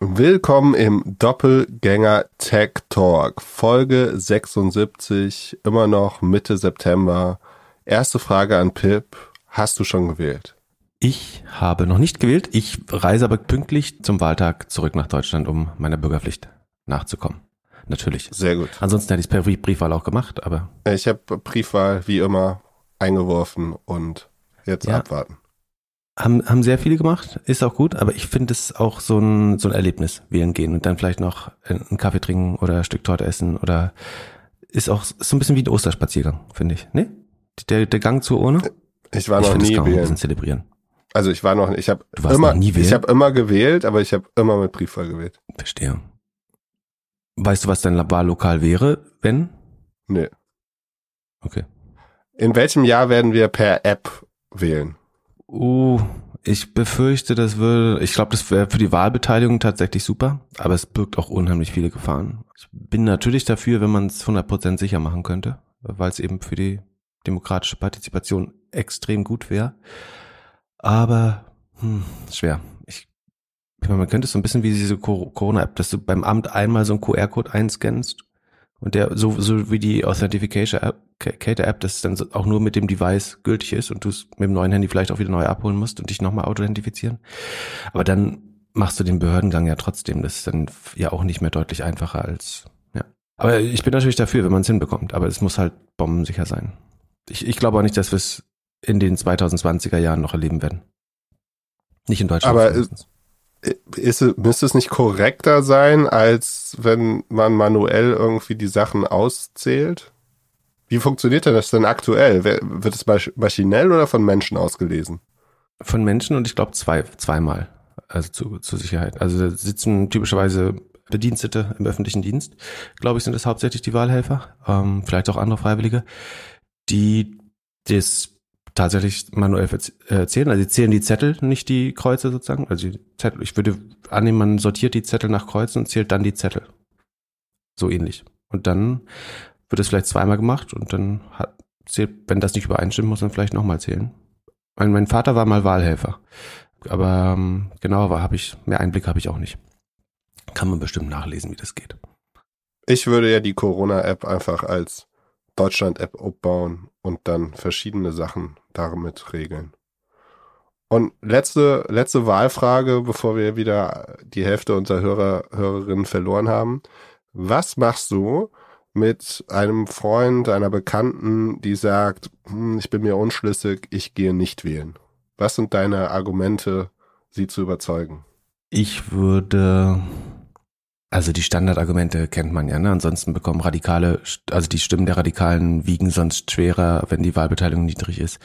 Willkommen im Doppelgänger Tech Talk, Folge 76, immer noch Mitte September. Erste Frage an Pip, hast du schon gewählt? Ich habe noch nicht gewählt. Ich reise aber pünktlich zum Wahltag zurück nach Deutschland, um meiner Bürgerpflicht nachzukommen. Natürlich. Sehr gut. Ansonsten hätte ich es per Briefwahl auch gemacht, aber. Ich habe Briefwahl wie immer eingeworfen und jetzt ja. abwarten. Haben, haben sehr viele gemacht, ist auch gut, aber ich finde es auch so ein, so ein Erlebnis, wählen gehen und dann vielleicht noch einen Kaffee trinken oder ein Stück Torte essen oder ist auch so ein bisschen wie ein Osterspaziergang, finde ich. Ne? Der, der Gang zur Urne? Ich war noch ich nie wählen. Zelebrieren. Also ich war noch, ich habe immer, ich habe immer gewählt, aber ich habe immer mit Briefwahl gewählt. Verstehe. Weißt du, was dein Wahllokal wäre, wenn? Nee. Okay. In welchem Jahr werden wir per App wählen? Uh, ich befürchte, das würde, ich glaube, das wäre für die Wahlbeteiligung tatsächlich super, aber es birgt auch unheimlich viele Gefahren. Ich bin natürlich dafür, wenn man es 100% sicher machen könnte, weil es eben für die demokratische Partizipation extrem gut wäre. Aber hm, schwer. Ich, ich meine, man könnte es so ein bisschen wie diese Corona-App, dass du beim Amt einmal so einen QR-Code einscannst und der, so, so wie die Authentification-App, dass es dann auch nur mit dem Device gültig ist und du es mit dem neuen Handy vielleicht auch wieder neu abholen musst und dich nochmal authentifizieren. Aber dann machst du den Behördengang ja trotzdem. Das ist dann ja auch nicht mehr deutlich einfacher als, ja. Aber ich bin natürlich dafür, wenn man es hinbekommt. Aber es muss halt bombensicher sein. Ich, ich glaube auch nicht, dass wir es in den 2020er Jahren noch erleben werden. Nicht in Deutschland. Aber ist, müsste es nicht korrekter sein, als wenn man manuell irgendwie die Sachen auszählt? Wie funktioniert denn das denn aktuell? Wird es maschinell oder von Menschen ausgelesen? Von Menschen und ich glaube zwei, zweimal. Also zu, zur Sicherheit. Also sitzen typischerweise Bedienstete im öffentlichen Dienst. Glaube ich, sind es hauptsächlich die Wahlhelfer, ähm, vielleicht auch andere Freiwillige, die das tatsächlich manuell äh, zählen. Also sie zählen die Zettel, nicht die Kreuze sozusagen. Also Zettel, ich würde annehmen, man sortiert die Zettel nach Kreuzen und zählt dann die Zettel. So ähnlich. Und dann wird es vielleicht zweimal gemacht und dann hat, zählt, wenn das nicht übereinstimmt, muss man vielleicht nochmal zählen. Mein, mein Vater war mal Wahlhelfer. Aber ähm, genauer habe ich, mehr Einblick habe ich auch nicht. Kann man bestimmt nachlesen, wie das geht. Ich würde ja die Corona-App einfach als Deutschland-App aufbauen und dann verschiedene Sachen damit regeln. Und letzte, letzte Wahlfrage, bevor wir wieder die Hälfte unserer Hörer, Hörerinnen verloren haben. Was machst du mit einem Freund, einer Bekannten, die sagt, hm, ich bin mir unschlüssig, ich gehe nicht wählen? Was sind deine Argumente, sie zu überzeugen? Ich würde also die Standardargumente kennt man ja, ne? Ansonsten bekommen Radikale, also die Stimmen der Radikalen wiegen sonst schwerer, wenn die Wahlbeteiligung niedrig ist,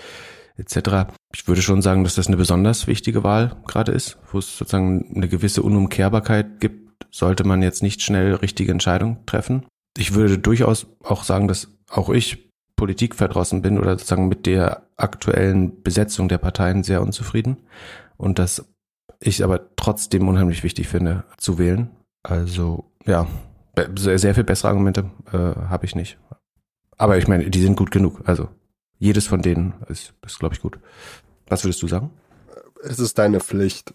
etc. Ich würde schon sagen, dass das eine besonders wichtige Wahl gerade ist, wo es sozusagen eine gewisse Unumkehrbarkeit gibt, sollte man jetzt nicht schnell richtige Entscheidungen treffen. Ich würde durchaus auch sagen, dass auch ich Politik verdrossen bin oder sozusagen mit der aktuellen Besetzung der Parteien sehr unzufrieden und dass ich aber trotzdem unheimlich wichtig finde, zu wählen also ja, sehr viel bessere Argumente äh, habe ich nicht. Aber ich meine, die sind gut genug. Also jedes von denen ist, ist glaube ich, gut. Was würdest du sagen? Es ist deine Pflicht.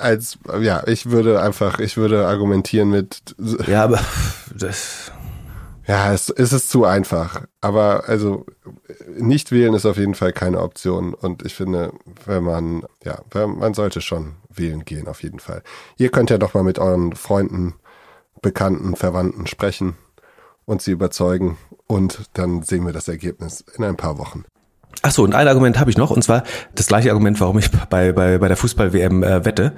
Als ja, ich würde einfach, ich würde argumentieren mit. Ja, aber das. Ja, es, es ist zu einfach. Aber also nicht wählen ist auf jeden Fall keine Option. Und ich finde, wenn man, ja, man sollte schon wählen gehen, auf jeden Fall. Ihr könnt ja doch mal mit euren Freunden, Bekannten, Verwandten sprechen und sie überzeugen. Und dann sehen wir das Ergebnis in ein paar Wochen. Ach so, und ein Argument habe ich noch, und zwar das gleiche Argument, warum ich bei, bei, bei der Fußball-WM äh, wette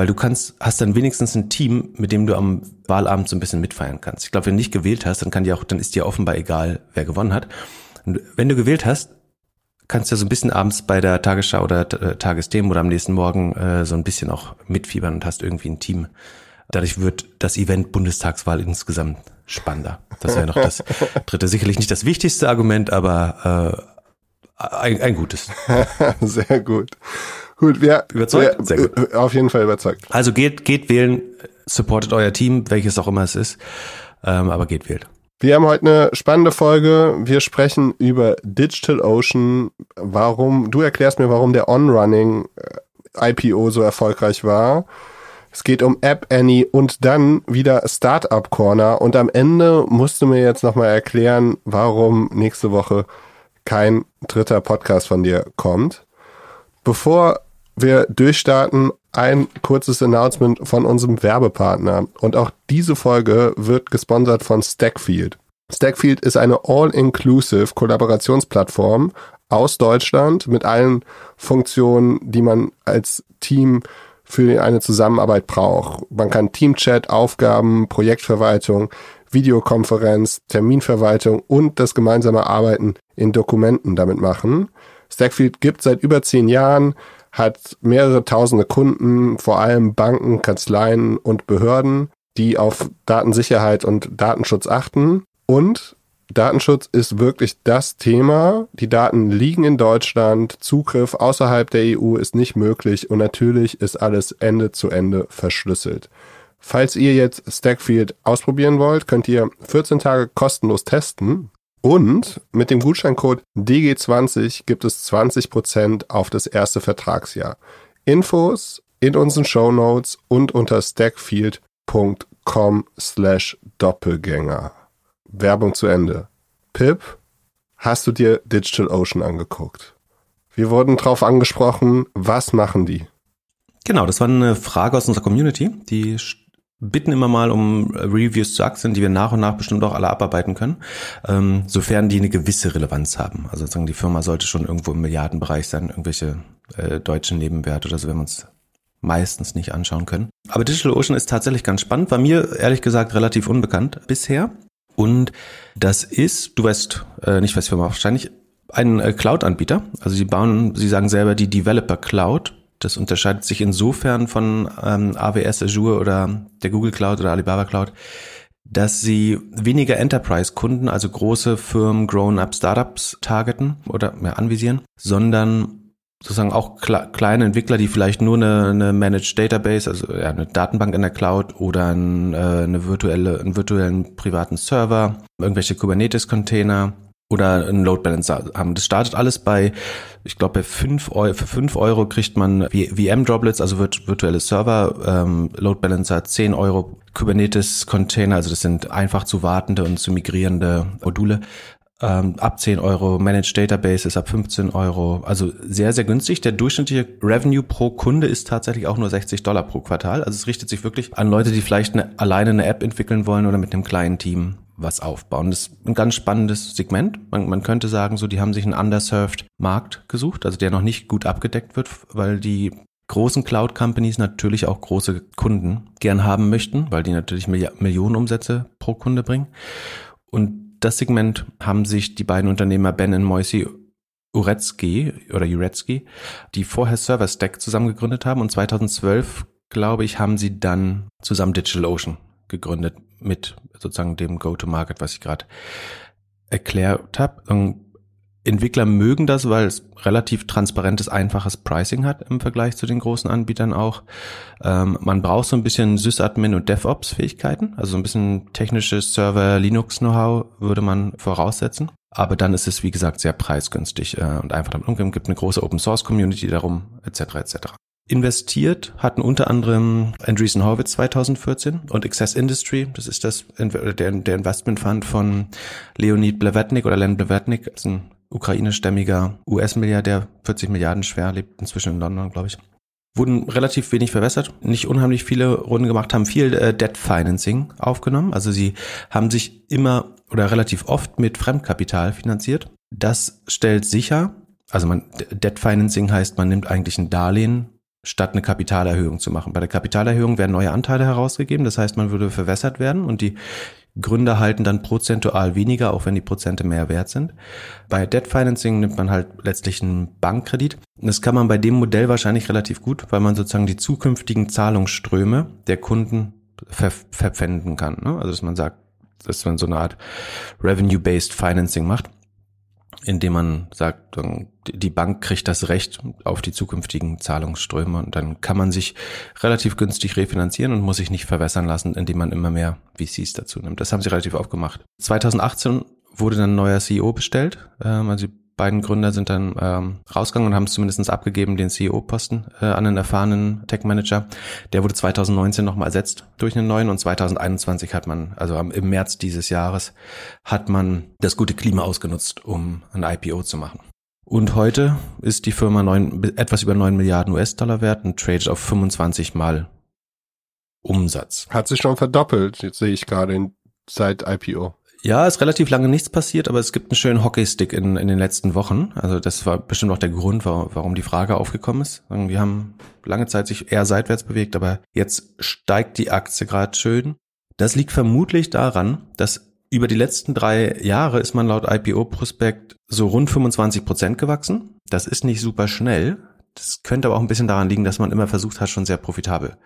weil du kannst, hast dann wenigstens ein Team, mit dem du am Wahlabend so ein bisschen mitfeiern kannst. Ich glaube, wenn du nicht gewählt hast, dann kann dir auch, dann ist dir offenbar egal, wer gewonnen hat. Und wenn du gewählt hast, kannst du so ein bisschen abends bei der Tagesschau oder äh, Tagesthemen oder am nächsten Morgen äh, so ein bisschen auch mitfiebern und hast irgendwie ein Team. Dadurch wird das Event Bundestagswahl insgesamt spannender. Das wäre noch das dritte. Sicherlich nicht das wichtigste Argument, aber äh, ein, ein gutes. Sehr gut. Gut, wir, überzeugt? Wir, Sehr gut. Auf jeden Fall überzeugt. Also geht, geht wählen, supportet euer Team, welches auch immer es ist, ähm, aber geht wählen. Wir haben heute eine spannende Folge. Wir sprechen über Digital Ocean. Warum, du erklärst mir, warum der On-Running äh, IPO so erfolgreich war. Es geht um App Annie und dann wieder Startup Corner. Und am Ende musst du mir jetzt nochmal erklären, warum nächste Woche kein dritter Podcast von dir kommt. Bevor wir durchstarten, ein kurzes Announcement von unserem Werbepartner. Und auch diese Folge wird gesponsert von Stackfield. Stackfield ist eine all-inclusive Kollaborationsplattform aus Deutschland mit allen Funktionen, die man als Team für eine Zusammenarbeit braucht. Man kann Teamchat, Aufgaben, Projektverwaltung, Videokonferenz, Terminverwaltung und das gemeinsame Arbeiten in Dokumenten damit machen. Stackfield gibt seit über zehn Jahren, hat mehrere tausende Kunden, vor allem Banken, Kanzleien und Behörden, die auf Datensicherheit und Datenschutz achten. Und Datenschutz ist wirklich das Thema. Die Daten liegen in Deutschland. Zugriff außerhalb der EU ist nicht möglich und natürlich ist alles Ende zu Ende verschlüsselt. Falls ihr jetzt Stackfield ausprobieren wollt, könnt ihr 14 Tage kostenlos testen. Und mit dem Gutscheincode DG20 gibt es 20% auf das erste Vertragsjahr. Infos in unseren Show Notes und unter stackfield.com slash Doppelgänger. Werbung zu Ende. Pip, hast du dir DigitalOcean angeguckt? Wir wurden drauf angesprochen, was machen die? Genau, das war eine Frage aus unserer Community. Die bitten immer mal um Reviews zu Aktien, die wir nach und nach bestimmt auch alle abarbeiten können, ähm, sofern die eine gewisse Relevanz haben. Also sozusagen die Firma sollte schon irgendwo im Milliardenbereich sein, irgendwelche äh, deutschen Nebenwerte oder so, wenn wir uns meistens nicht anschauen können. Aber DigitalOcean ist tatsächlich ganz spannend, war mir ehrlich gesagt relativ unbekannt bisher. Und das ist, du weißt äh, nicht, was für wahrscheinlich, ein äh, Cloud-Anbieter. Also sie bauen, sie sagen selber die Developer Cloud. Das unterscheidet sich insofern von ähm, AWS, Azure oder der Google Cloud oder Alibaba Cloud, dass sie weniger Enterprise-Kunden, also große Firmen, Grown-up Startups targeten oder mehr anvisieren, sondern sozusagen auch kleine Entwickler, die vielleicht nur eine, eine Managed Database, also ja, eine Datenbank in der Cloud oder ein, äh, eine virtuelle, einen virtuellen privaten Server, irgendwelche Kubernetes-Container oder einen Load Balancer haben. Das startet alles bei, ich glaube, bei fünf Euro, für fünf Euro kriegt man VM-Droplets, also virtuelle Server, ähm, Load Balancer, zehn Euro Kubernetes-Container, also das sind einfach zu wartende und zu migrierende Module ähm, ab 10 Euro, Managed Database ist ab 15 Euro, also sehr, sehr günstig. Der durchschnittliche Revenue pro Kunde ist tatsächlich auch nur 60 Dollar pro Quartal. Also es richtet sich wirklich an Leute, die vielleicht eine, alleine eine App entwickeln wollen oder mit einem kleinen Team was aufbauen. Das ist ein ganz spannendes Segment. Man, man könnte sagen, so, die haben sich einen underserved Markt gesucht, also der noch nicht gut abgedeckt wird, weil die großen Cloud Companies natürlich auch große Kunden gern haben möchten, weil die natürlich Millionen Umsätze pro Kunde bringen. Und das Segment haben sich die beiden Unternehmer Ben und Moisi Uretzky oder Uretzky, die vorher Server Stack zusammen gegründet haben und 2012, glaube ich, haben sie dann zusammen DigitalOcean gegründet mit sozusagen dem Go-to-Market, was ich gerade erklärt habe. Entwickler mögen das, weil es relativ transparentes, einfaches Pricing hat im Vergleich zu den großen Anbietern auch. Ähm, man braucht so ein bisschen Sysadmin und DevOps-Fähigkeiten, also so ein bisschen technisches Server-Linux-Know-how würde man voraussetzen. Aber dann ist es, wie gesagt, sehr preisgünstig äh, und einfach damit umgehen. gibt eine große Open-Source-Community darum, etc. etc. Investiert hatten unter anderem Andreessen Horowitz 2014 und Access Industry, das ist das der, der Investment Fund von Leonid Blavatnik oder Len Blavatnik, ist ein ukrainischstämmiger US-Milliardär, 40 Milliarden schwer, lebt inzwischen in London, glaube ich. Wurden relativ wenig verwässert, nicht unheimlich viele Runden gemacht, haben viel äh, Debt Financing aufgenommen. Also sie haben sich immer oder relativ oft mit Fremdkapital finanziert. Das stellt sicher, also man, Debt Financing heißt, man nimmt eigentlich ein Darlehen statt eine Kapitalerhöhung zu machen. Bei der Kapitalerhöhung werden neue Anteile herausgegeben, das heißt, man würde verwässert werden und die Gründer halten dann prozentual weniger, auch wenn die Prozente mehr wert sind. Bei Debt Financing nimmt man halt letztlich einen Bankkredit. Das kann man bei dem Modell wahrscheinlich relativ gut, weil man sozusagen die zukünftigen Zahlungsströme der Kunden ver verpfänden kann. Ne? Also dass man sagt, dass man so eine Art Revenue-Based Financing macht indem man sagt, die Bank kriegt das Recht auf die zukünftigen Zahlungsströme und dann kann man sich relativ günstig refinanzieren und muss sich nicht verwässern lassen, indem man immer mehr VCs dazu nimmt. Das haben sie relativ aufgemacht. 2018 wurde dann ein neuer CEO bestellt. Ähm, also beiden Gründer sind dann ähm, rausgegangen und haben es zumindest abgegeben, den CEO-Posten äh, an einen erfahrenen Tech-Manager. Der wurde 2019 nochmal ersetzt durch einen neuen und 2021 hat man, also im März dieses Jahres, hat man das gute Klima ausgenutzt, um ein IPO zu machen. Und heute ist die Firma neun, etwas über 9 Milliarden US-Dollar wert und tradet auf 25 Mal Umsatz. Hat sich schon verdoppelt, jetzt sehe ich gerade in, seit IPO. Ja, ist relativ lange nichts passiert, aber es gibt einen schönen Hockeystick in, in den letzten Wochen. Also das war bestimmt auch der Grund, warum, die Frage aufgekommen ist. Die haben lange Zeit sich eher seitwärts bewegt, aber jetzt steigt die Aktie gerade schön. Das liegt vermutlich daran, dass über die letzten drei Jahre ist man laut IPO-Prospekt so rund 25 Prozent gewachsen. Das ist nicht super schnell, das könnte aber auch ein bisschen daran liegen, dass man immer versucht hat, schon sehr profitabel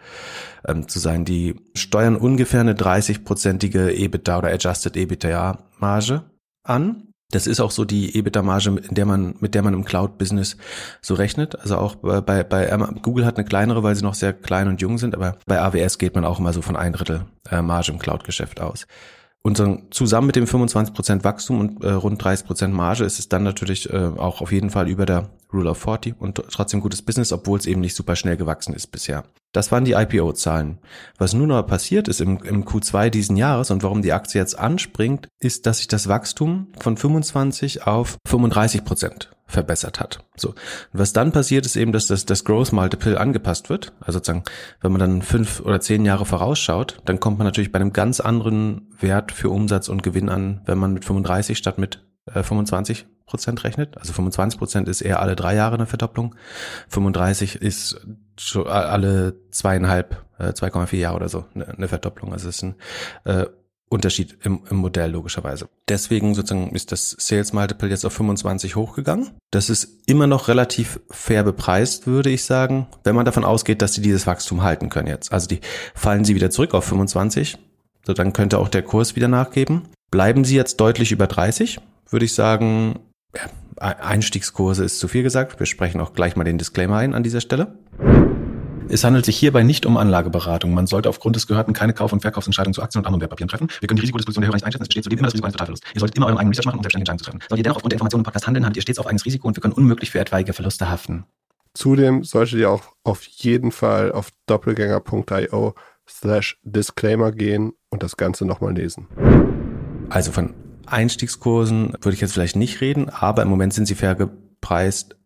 ähm, zu sein. Die steuern ungefähr eine 30-prozentige EBITDA oder Adjusted EBITDA-Marge an. Das ist auch so die EBITDA-Marge, in der man, mit der man im Cloud-Business so rechnet. Also auch bei, bei Google hat eine kleinere, weil sie noch sehr klein und jung sind, aber bei AWS geht man auch immer so von ein Drittel äh, Marge im Cloud-Geschäft aus. Und zusammen mit dem 25% Wachstum und äh, rund 30% Marge ist es dann natürlich äh, auch auf jeden Fall über der Rule of 40 und trotzdem gutes Business, obwohl es eben nicht super schnell gewachsen ist bisher. Das waren die IPO-Zahlen. Was nun aber passiert ist im, im Q2 diesen Jahres und warum die Aktie jetzt anspringt, ist, dass sich das Wachstum von 25 auf 35 Prozent verbessert hat. So. Und was dann passiert, ist eben, dass das, das Growth Multiple angepasst wird. Also sozusagen, wenn man dann fünf oder zehn Jahre vorausschaut, dann kommt man natürlich bei einem ganz anderen Wert für Umsatz und Gewinn an, wenn man mit 35 statt mit äh, 25 Prozent rechnet. Also 25 Prozent ist eher alle drei Jahre eine Verdopplung. 35 ist alle zweieinhalb, äh, 2,4 Jahre oder so eine, eine Verdopplung. Also es ist ein äh, Unterschied im, im Modell logischerweise. Deswegen sozusagen ist das Sales Multiple jetzt auf 25 hochgegangen. Das ist immer noch relativ fair bepreist, würde ich sagen, wenn man davon ausgeht, dass sie dieses Wachstum halten können jetzt. Also die fallen sie wieder zurück auf 25, so dann könnte auch der Kurs wieder nachgeben. Bleiben sie jetzt deutlich über 30, würde ich sagen, Einstiegskurse ist zu viel gesagt. Wir sprechen auch gleich mal den Disclaimer ein an dieser Stelle. Es handelt sich hierbei nicht um Anlageberatung. Man sollte aufgrund des Gehörten keine Kauf- und Verkaufsentscheidungen zu Aktien und anderen Wertpapieren treffen. Wir können die Risikodisposition der Hörer nicht einschätzen. Es besteht zudem immer das Risiko eines Totalverlusts. Ihr solltet immer euren eigenen Research machen, um selbstständige Entscheidungen zu treffen. Solltet ihr dennoch aufgrund der Informationen im Podcast handeln, habt ihr stets auf eigenes Risiko und wir können unmöglich für etwaige Verluste haften. Zudem solltet ihr auch auf jeden Fall auf doppelgänger.io slash Disclaimer gehen und das Ganze nochmal lesen. Also von Einstiegskursen würde ich jetzt vielleicht nicht reden, aber im Moment sind sie fair gepreist,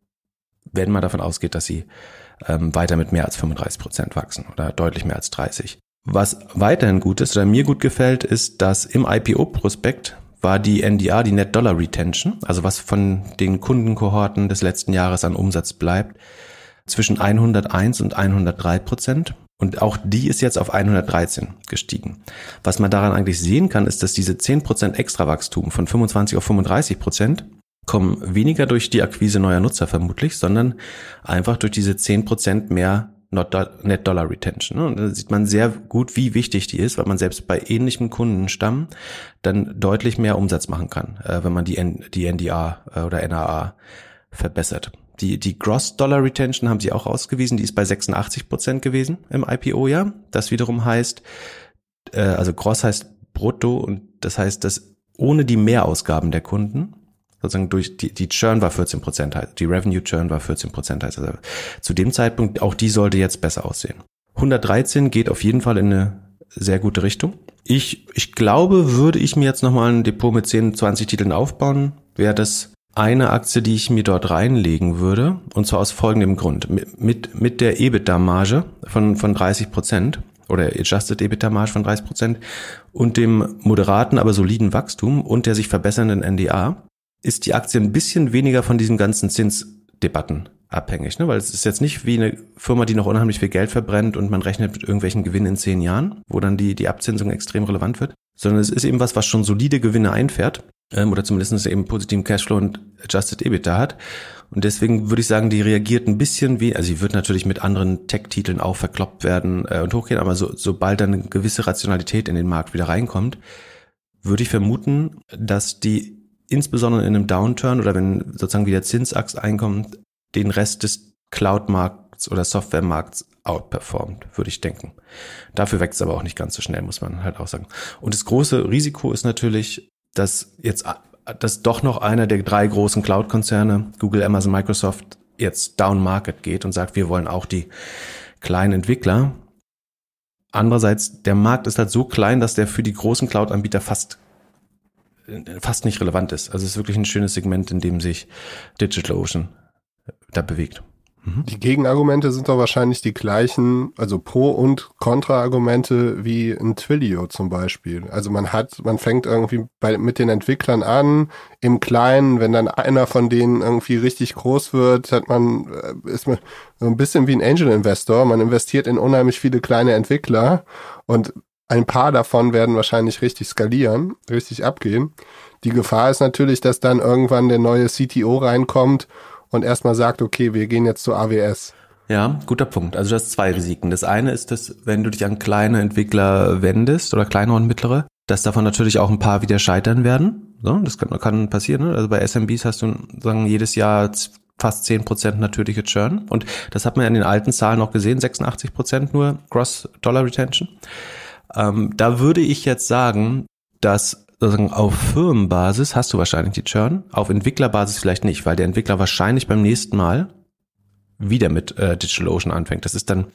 wenn man davon ausgeht, dass sie ähm, weiter mit mehr als 35 Prozent wachsen oder deutlich mehr als 30. Was weiterhin gut ist oder mir gut gefällt, ist, dass im IPO-Prospekt war die NDR, die Net Dollar Retention, also was von den Kundenkohorten des letzten Jahres an Umsatz bleibt, zwischen 101 und 103 Prozent. Und auch die ist jetzt auf 113 gestiegen. Was man daran eigentlich sehen kann, ist, dass diese 10 Prozent Extrawachstum von 25 auf 35 Prozent kommen weniger durch die Akquise neuer Nutzer vermutlich, sondern einfach durch diese 10% mehr Net Dollar Retention. Und da sieht man sehr gut, wie wichtig die ist, weil man selbst bei ähnlichem Kundenstamm dann deutlich mehr Umsatz machen kann, äh, wenn man die, die NDA äh, oder NAA verbessert. Die, die Gross Dollar Retention haben sie auch ausgewiesen, die ist bei 86 Prozent gewesen im IPO-Jahr. Das wiederum heißt, äh, also Gross heißt brutto und das heißt, dass ohne die Mehrausgaben der Kunden sozusagen durch die, die Churn war 14 Prozent, die Revenue Churn war 14 Prozent. Also zu dem Zeitpunkt, auch die sollte jetzt besser aussehen. 113 geht auf jeden Fall in eine sehr gute Richtung. Ich, ich glaube, würde ich mir jetzt nochmal ein Depot mit 10, 20 Titeln aufbauen, wäre das eine Aktie, die ich mir dort reinlegen würde. Und zwar aus folgendem Grund. Mit, mit, mit der EBITDA-Marge von, von 30 Prozent oder Adjusted EBITDA-Marge von 30 Prozent und dem moderaten, aber soliden Wachstum und der sich verbessernden NDA ist die Aktie ein bisschen weniger von diesen ganzen Zinsdebatten abhängig, ne? weil es ist jetzt nicht wie eine Firma, die noch unheimlich viel Geld verbrennt und man rechnet mit irgendwelchen Gewinnen in zehn Jahren, wo dann die, die Abzinsung extrem relevant wird, sondern es ist eben was, was schon solide Gewinne einfährt ähm, oder zumindest eben positiven Cashflow und Adjusted EBITDA hat. Und deswegen würde ich sagen, die reagiert ein bisschen wie, also sie wird natürlich mit anderen Tech-Titeln auch verkloppt werden äh, und hochgehen, aber so, sobald dann eine gewisse Rationalität in den Markt wieder reinkommt, würde ich vermuten, dass die insbesondere in einem Downturn oder wenn sozusagen wieder Zinsachs einkommt, den Rest des Cloud-Markts oder Software-Markts outperformt, würde ich denken. Dafür wächst es aber auch nicht ganz so schnell, muss man halt auch sagen. Und das große Risiko ist natürlich, dass jetzt dass doch noch einer der drei großen Cloud-Konzerne, Google, Amazon, Microsoft, jetzt down market geht und sagt, wir wollen auch die kleinen Entwickler. Andererseits, der Markt ist halt so klein, dass der für die großen Cloud-Anbieter fast fast nicht relevant ist. Also es ist wirklich ein schönes Segment, in dem sich DigitalOcean da bewegt. Mhm. Die Gegenargumente sind doch wahrscheinlich die gleichen, also Pro- und Kontra-Argumente wie ein Twilio zum Beispiel. Also man hat, man fängt irgendwie bei, mit den Entwicklern an, im Kleinen, wenn dann einer von denen irgendwie richtig groß wird, hat man, äh, ist man so ein bisschen wie ein Angel-Investor. Man investiert in unheimlich viele kleine Entwickler und ein paar davon werden wahrscheinlich richtig skalieren, richtig abgehen. Die Gefahr ist natürlich, dass dann irgendwann der neue CTO reinkommt und erstmal sagt, okay, wir gehen jetzt zu AWS. Ja, guter Punkt. Also du hast zwei Risiken. Das eine ist, dass wenn du dich an kleine Entwickler wendest oder kleinere und mittlere, dass davon natürlich auch ein paar wieder scheitern werden. So, das kann, kann passieren. Ne? Also bei SMBs hast du sagen jedes Jahr fast zehn Prozent natürliche Churn. Und das hat man ja in den alten Zahlen auch gesehen, 86 Prozent nur Gross Dollar Retention. Ähm, da würde ich jetzt sagen, dass sozusagen auf Firmenbasis hast du wahrscheinlich die Churn, auf Entwicklerbasis vielleicht nicht, weil der Entwickler wahrscheinlich beim nächsten Mal wieder mit äh, DigitalOcean anfängt. Das ist dann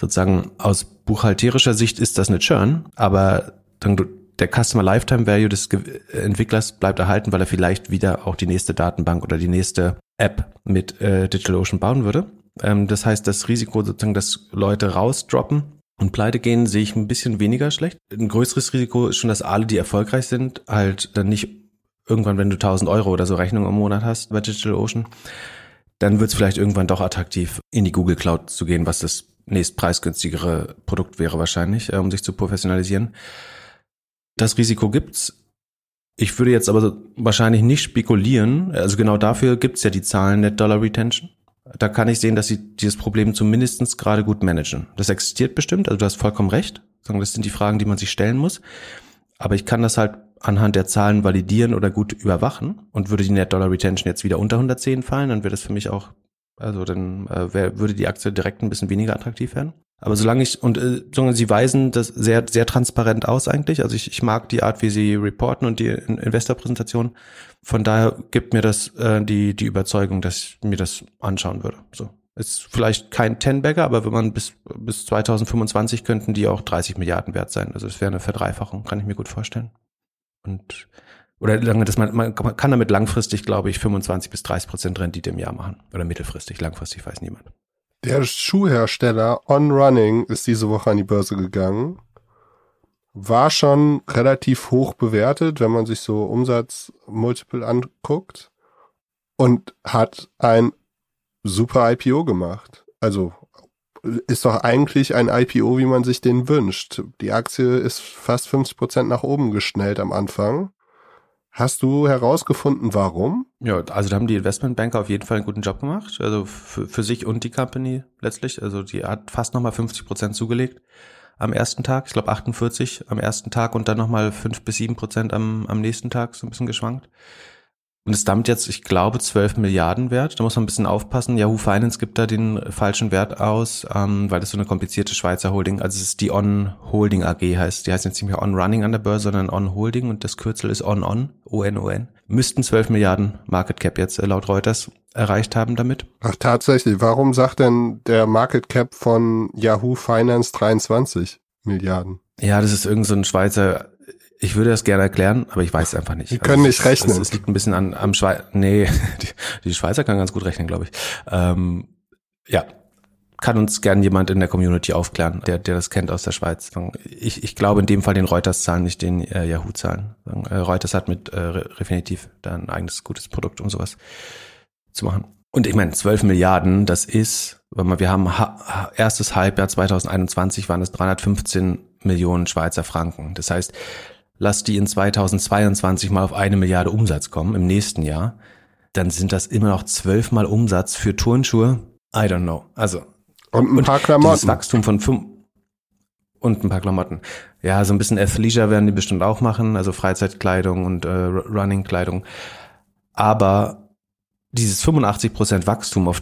sozusagen aus buchhalterischer Sicht ist das eine Churn, aber dann der Customer Lifetime Value des Entwicklers bleibt erhalten, weil er vielleicht wieder auch die nächste Datenbank oder die nächste App mit äh, DigitalOcean bauen würde. Ähm, das heißt, das Risiko sozusagen, dass Leute rausdroppen, und pleite gehen sehe ich ein bisschen weniger schlecht. Ein größeres Risiko ist schon, dass alle, die erfolgreich sind, halt dann nicht irgendwann, wenn du 1000 Euro oder so Rechnung im Monat hast bei DigitalOcean, dann wird es vielleicht irgendwann doch attraktiv, in die Google Cloud zu gehen, was das nächst preisgünstigere Produkt wäre wahrscheinlich, äh, um sich zu professionalisieren. Das Risiko gibt's. Ich würde jetzt aber wahrscheinlich nicht spekulieren. Also genau dafür gibt's ja die Zahlen Net Dollar Retention da kann ich sehen, dass sie dieses Problem zumindestens gerade gut managen. Das existiert bestimmt, also du hast vollkommen recht. Das sind die Fragen, die man sich stellen muss. Aber ich kann das halt anhand der Zahlen validieren oder gut überwachen. Und würde die Net Dollar Retention jetzt wieder unter 110 fallen, dann wäre das für mich auch, also dann äh, wär, würde die Aktie direkt ein bisschen weniger attraktiv werden. Aber solange ich, und äh, sie weisen das sehr, sehr transparent aus eigentlich. Also ich, ich mag die Art, wie sie reporten und die Investorpräsentation. Von daher gibt mir das äh, die, die Überzeugung, dass ich mir das anschauen würde. So. Ist vielleicht kein Ten-Bagger, aber wenn man bis, bis 2025 könnten die auch 30 Milliarden wert sein. Also es wäre eine Verdreifachung, kann ich mir gut vorstellen. Und oder lange, dass man, man kann damit langfristig, glaube ich, 25 bis 30 Prozent Rendite im Jahr machen. Oder mittelfristig, langfristig weiß niemand. Der Schuhhersteller On Running ist diese Woche an die Börse gegangen. War schon relativ hoch bewertet, wenn man sich so Umsatzmultiple anguckt. Und hat ein super IPO gemacht. Also ist doch eigentlich ein IPO, wie man sich den wünscht. Die Aktie ist fast 50 Prozent nach oben geschnellt am Anfang. Hast du herausgefunden, warum? Ja, also da haben die Investmentbanker auf jeden Fall einen guten Job gemacht. Also für, für sich und die Company letztlich. Also die hat fast nochmal 50 Prozent zugelegt am ersten Tag. Ich glaube 48 am ersten Tag und dann nochmal 5 bis 7 Prozent am, am nächsten Tag, so ein bisschen geschwankt. Und es dammt jetzt, ich glaube, 12 Milliarden wert. Da muss man ein bisschen aufpassen. Yahoo Finance gibt da den falschen Wert aus, ähm, weil das so eine komplizierte Schweizer Holding, also es ist die On Holding AG heißt. Die heißt jetzt nicht mehr On Running an der Börse, sondern On Holding und das Kürzel ist On On, O-N-O-N. Müssten 12 Milliarden Market Cap jetzt äh, laut Reuters erreicht haben damit. Ach, tatsächlich. Warum sagt denn der Market Cap von Yahoo Finance 23 Milliarden? Ja, das ist irgend so ein Schweizer ich würde das gerne erklären, aber ich weiß es einfach nicht. Die können also nicht rechnen. Es, liegt ein bisschen an, am Schweizer. Nee, die, die Schweizer kann ganz gut rechnen, glaube ich. Ähm, ja, kann uns gern jemand in der Community aufklären, der, der das kennt aus der Schweiz. Ich, ich glaube in dem Fall den Reuters-Zahlen, nicht den äh, Yahoo-Zahlen. Äh, Reuters hat mit äh, Refinitiv da ein eigenes gutes Produkt, um sowas zu machen. Und ich meine, 12 Milliarden, das ist, wenn wir haben ha erstes Halbjahr 2021 waren es 315 Millionen Schweizer Franken. Das heißt, lass die in 2022 mal auf eine Milliarde Umsatz kommen im nächsten Jahr, dann sind das immer noch zwölfmal Umsatz für Turnschuhe. I don't know. Also und ein paar Klamotten. Das Wachstum von fünf und ein paar Klamotten. Ja, so ein bisschen Athleisure werden die bestimmt auch machen, also Freizeitkleidung und äh, Running-Kleidung. Aber dieses 85% Wachstum, auf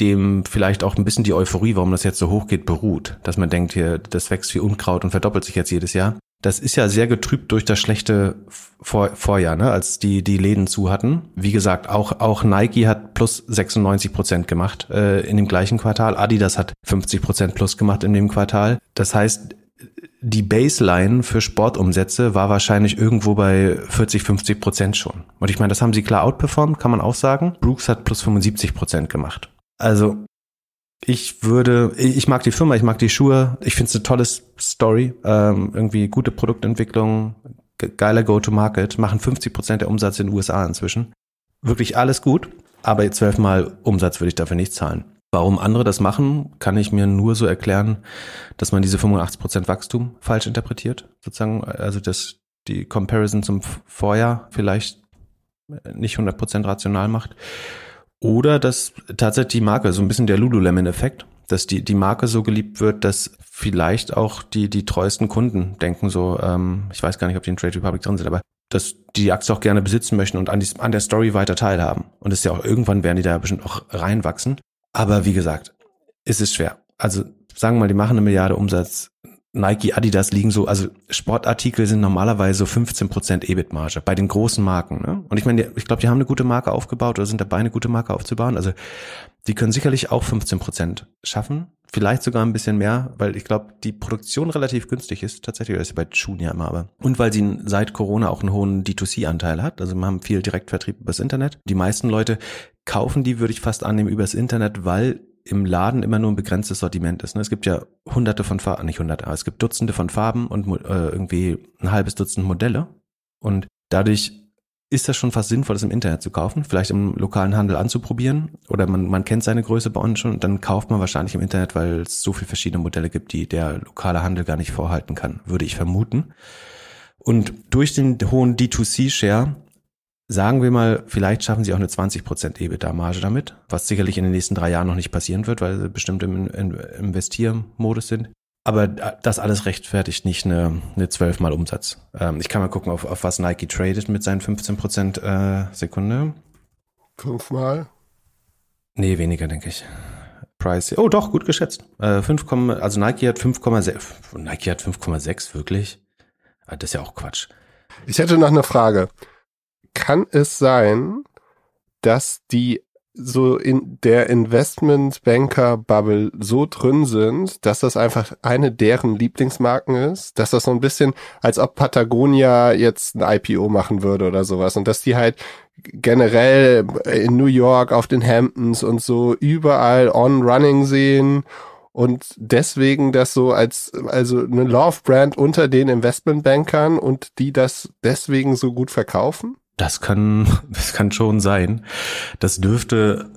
dem vielleicht auch ein bisschen die Euphorie, warum das jetzt so hoch geht, beruht. Dass man denkt, hier, das wächst wie Unkraut und verdoppelt sich jetzt jedes Jahr das ist ja sehr getrübt durch das schlechte Vor Vorjahr, ne, als die die Läden zu hatten. Wie gesagt, auch auch Nike hat plus 96 Prozent gemacht äh, in dem gleichen Quartal. Adidas hat 50 Prozent plus gemacht in dem Quartal. Das heißt, die Baseline für Sportumsätze war wahrscheinlich irgendwo bei 40, 50 Prozent schon. Und ich meine, das haben sie klar outperformed, kann man auch sagen. Brooks hat plus 75 Prozent gemacht. Also ich würde, ich mag die Firma, ich mag die Schuhe, ich finde es eine tolle Story, ähm, irgendwie gute Produktentwicklung, geiler Go-to-Market, machen 50 Prozent der Umsatz in den USA inzwischen. Wirklich alles gut, aber zwölfmal Umsatz würde ich dafür nicht zahlen. Warum andere das machen, kann ich mir nur so erklären, dass man diese 85 Prozent Wachstum falsch interpretiert, sozusagen, also das, die Comparison zum Vorjahr vielleicht nicht 100 Prozent rational macht. Oder dass tatsächlich die Marke, so ein bisschen der Lululemon-Effekt, dass die, die Marke so geliebt wird, dass vielleicht auch die, die treuesten Kunden denken so, ähm, ich weiß gar nicht, ob die in Trade Republic drin sind, aber dass die, Aktie auch gerne besitzen möchten und an, die, an der Story weiter teilhaben. Und es ist ja auch irgendwann werden die da bestimmt auch reinwachsen. Aber wie gesagt, es ist schwer. Also sagen wir mal, die machen eine Milliarde Umsatz. Nike, Adidas liegen so, also Sportartikel sind normalerweise so 15% EBIT-Marge bei den großen Marken. Ne? Und ich meine, ich glaube, die haben eine gute Marke aufgebaut oder sind dabei, eine gute Marke aufzubauen. Also die können sicherlich auch 15% schaffen, vielleicht sogar ein bisschen mehr, weil ich glaube, die Produktion relativ günstig ist. Tatsächlich das ist bei Schuhen ja immer, aber und weil sie seit Corona auch einen hohen D2C-Anteil hat. Also wir haben viel Direktvertrieb übers Internet. Die meisten Leute kaufen die, würde ich fast annehmen, übers Internet, weil im Laden immer nur ein begrenztes Sortiment ist. Ne? Es gibt ja hunderte von Farben, nicht hunderte, aber es gibt Dutzende von Farben und äh, irgendwie ein halbes Dutzend Modelle. Und dadurch ist das schon fast sinnvoll, das im Internet zu kaufen, vielleicht im lokalen Handel anzuprobieren. Oder man, man kennt seine Größe bei uns schon, dann kauft man wahrscheinlich im Internet, weil es so viele verschiedene Modelle gibt, die der lokale Handel gar nicht vorhalten kann, würde ich vermuten. Und durch den hohen D2C-Share Sagen wir mal, vielleicht schaffen sie auch eine 20% EBITDA-Marge damit, was sicherlich in den nächsten drei Jahren noch nicht passieren wird, weil sie bestimmt im Investiermodus sind. Aber das alles rechtfertigt nicht eine, eine 12 mal Umsatz. Ähm, ich kann mal gucken, auf, auf was Nike tradet mit seinen 15% äh, Sekunde. Fünfmal? Nee, weniger, denke ich. Price. Oh, doch, gut geschätzt. Äh, 5, also Nike hat 5,6. Nike hat 5,6, wirklich? Ah, das ist ja auch Quatsch. Ich hätte noch eine Frage kann es sein, dass die so in der Investmentbanker-Bubble so drin sind, dass das einfach eine deren Lieblingsmarken ist, dass das so ein bisschen, als ob Patagonia jetzt ein IPO machen würde oder sowas und dass die halt generell in New York auf den Hamptons und so überall on-running sehen und deswegen das so als, also eine Love-Brand unter den Investmentbankern und die das deswegen so gut verkaufen? Das kann, das kann schon sein. Das dürfte,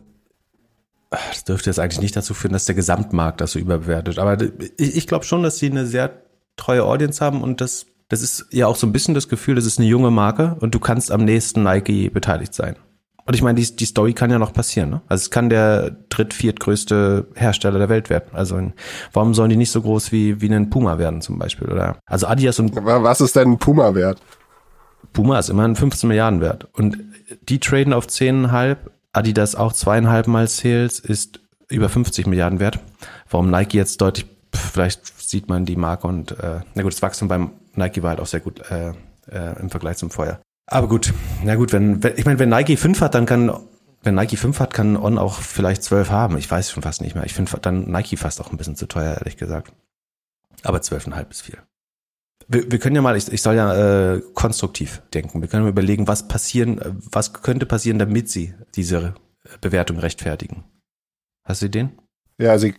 das dürfte jetzt eigentlich nicht dazu führen, dass der Gesamtmarkt das so überbewertet. Aber ich, ich glaube schon, dass sie eine sehr treue Audience haben und das, das ist ja auch so ein bisschen das Gefühl, das ist eine junge Marke und du kannst am nächsten Nike beteiligt sein. Und ich meine, die, die Story kann ja noch passieren. Ne? Also es kann der dritt-, viertgrößte Hersteller der Welt werden. Also warum sollen die nicht so groß wie, wie ein Puma werden zum Beispiel? Oder also Adidas und was ist denn ein Puma wert? Puma ist immerhin 15 Milliarden wert. Und die traden auf 10,5, Adidas auch zweieinhalb Mal Sales, ist über 50 Milliarden wert. Warum Nike jetzt deutlich, vielleicht sieht man die Marke und, äh, na gut, das Wachstum beim Nike war halt auch sehr gut äh, äh, im Vergleich zum Vorjahr. Aber gut, na gut, wenn, wenn ich meine, wenn Nike 5 hat, dann kann, wenn Nike 5 hat, kann On auch vielleicht 12 haben. Ich weiß schon fast nicht mehr. Ich finde dann Nike fast auch ein bisschen zu teuer, ehrlich gesagt. Aber 12,5 ist viel. Wir, wir können ja mal, ich, ich soll ja äh, konstruktiv denken. Wir können mal überlegen, was passieren, was könnte passieren, damit sie diese Bewertung rechtfertigen. Hast du Ideen? Ja, sie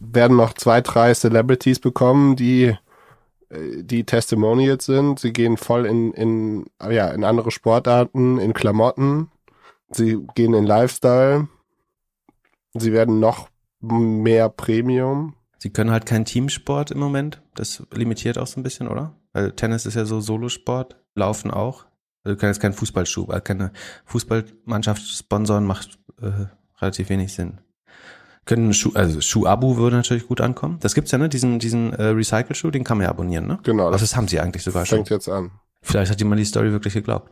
werden noch zwei, drei Celebrities bekommen, die äh, die Testimonials sind. Sie gehen voll in, in, ja, in andere Sportarten, in Klamotten. Sie gehen in Lifestyle. Sie werden noch mehr Premium. Sie können halt keinen Teamsport im Moment. Das limitiert auch so ein bisschen, oder? Weil Tennis ist ja so Solosport, Laufen auch. Also du kannst jetzt keinen Fußballschuh, weil keine Fußballmannschaft sponsoren macht äh, relativ wenig Sinn. Können Schuh, also Schuh-Abo würde natürlich gut ankommen. Das gibt's ja, ne? Diesen, diesen äh, Recycle-Schuh, den kann man ja abonnieren, ne? Genau. Also das haben sie eigentlich sogar fängt schon. Fängt jetzt an. Vielleicht hat jemand die Story wirklich geglaubt.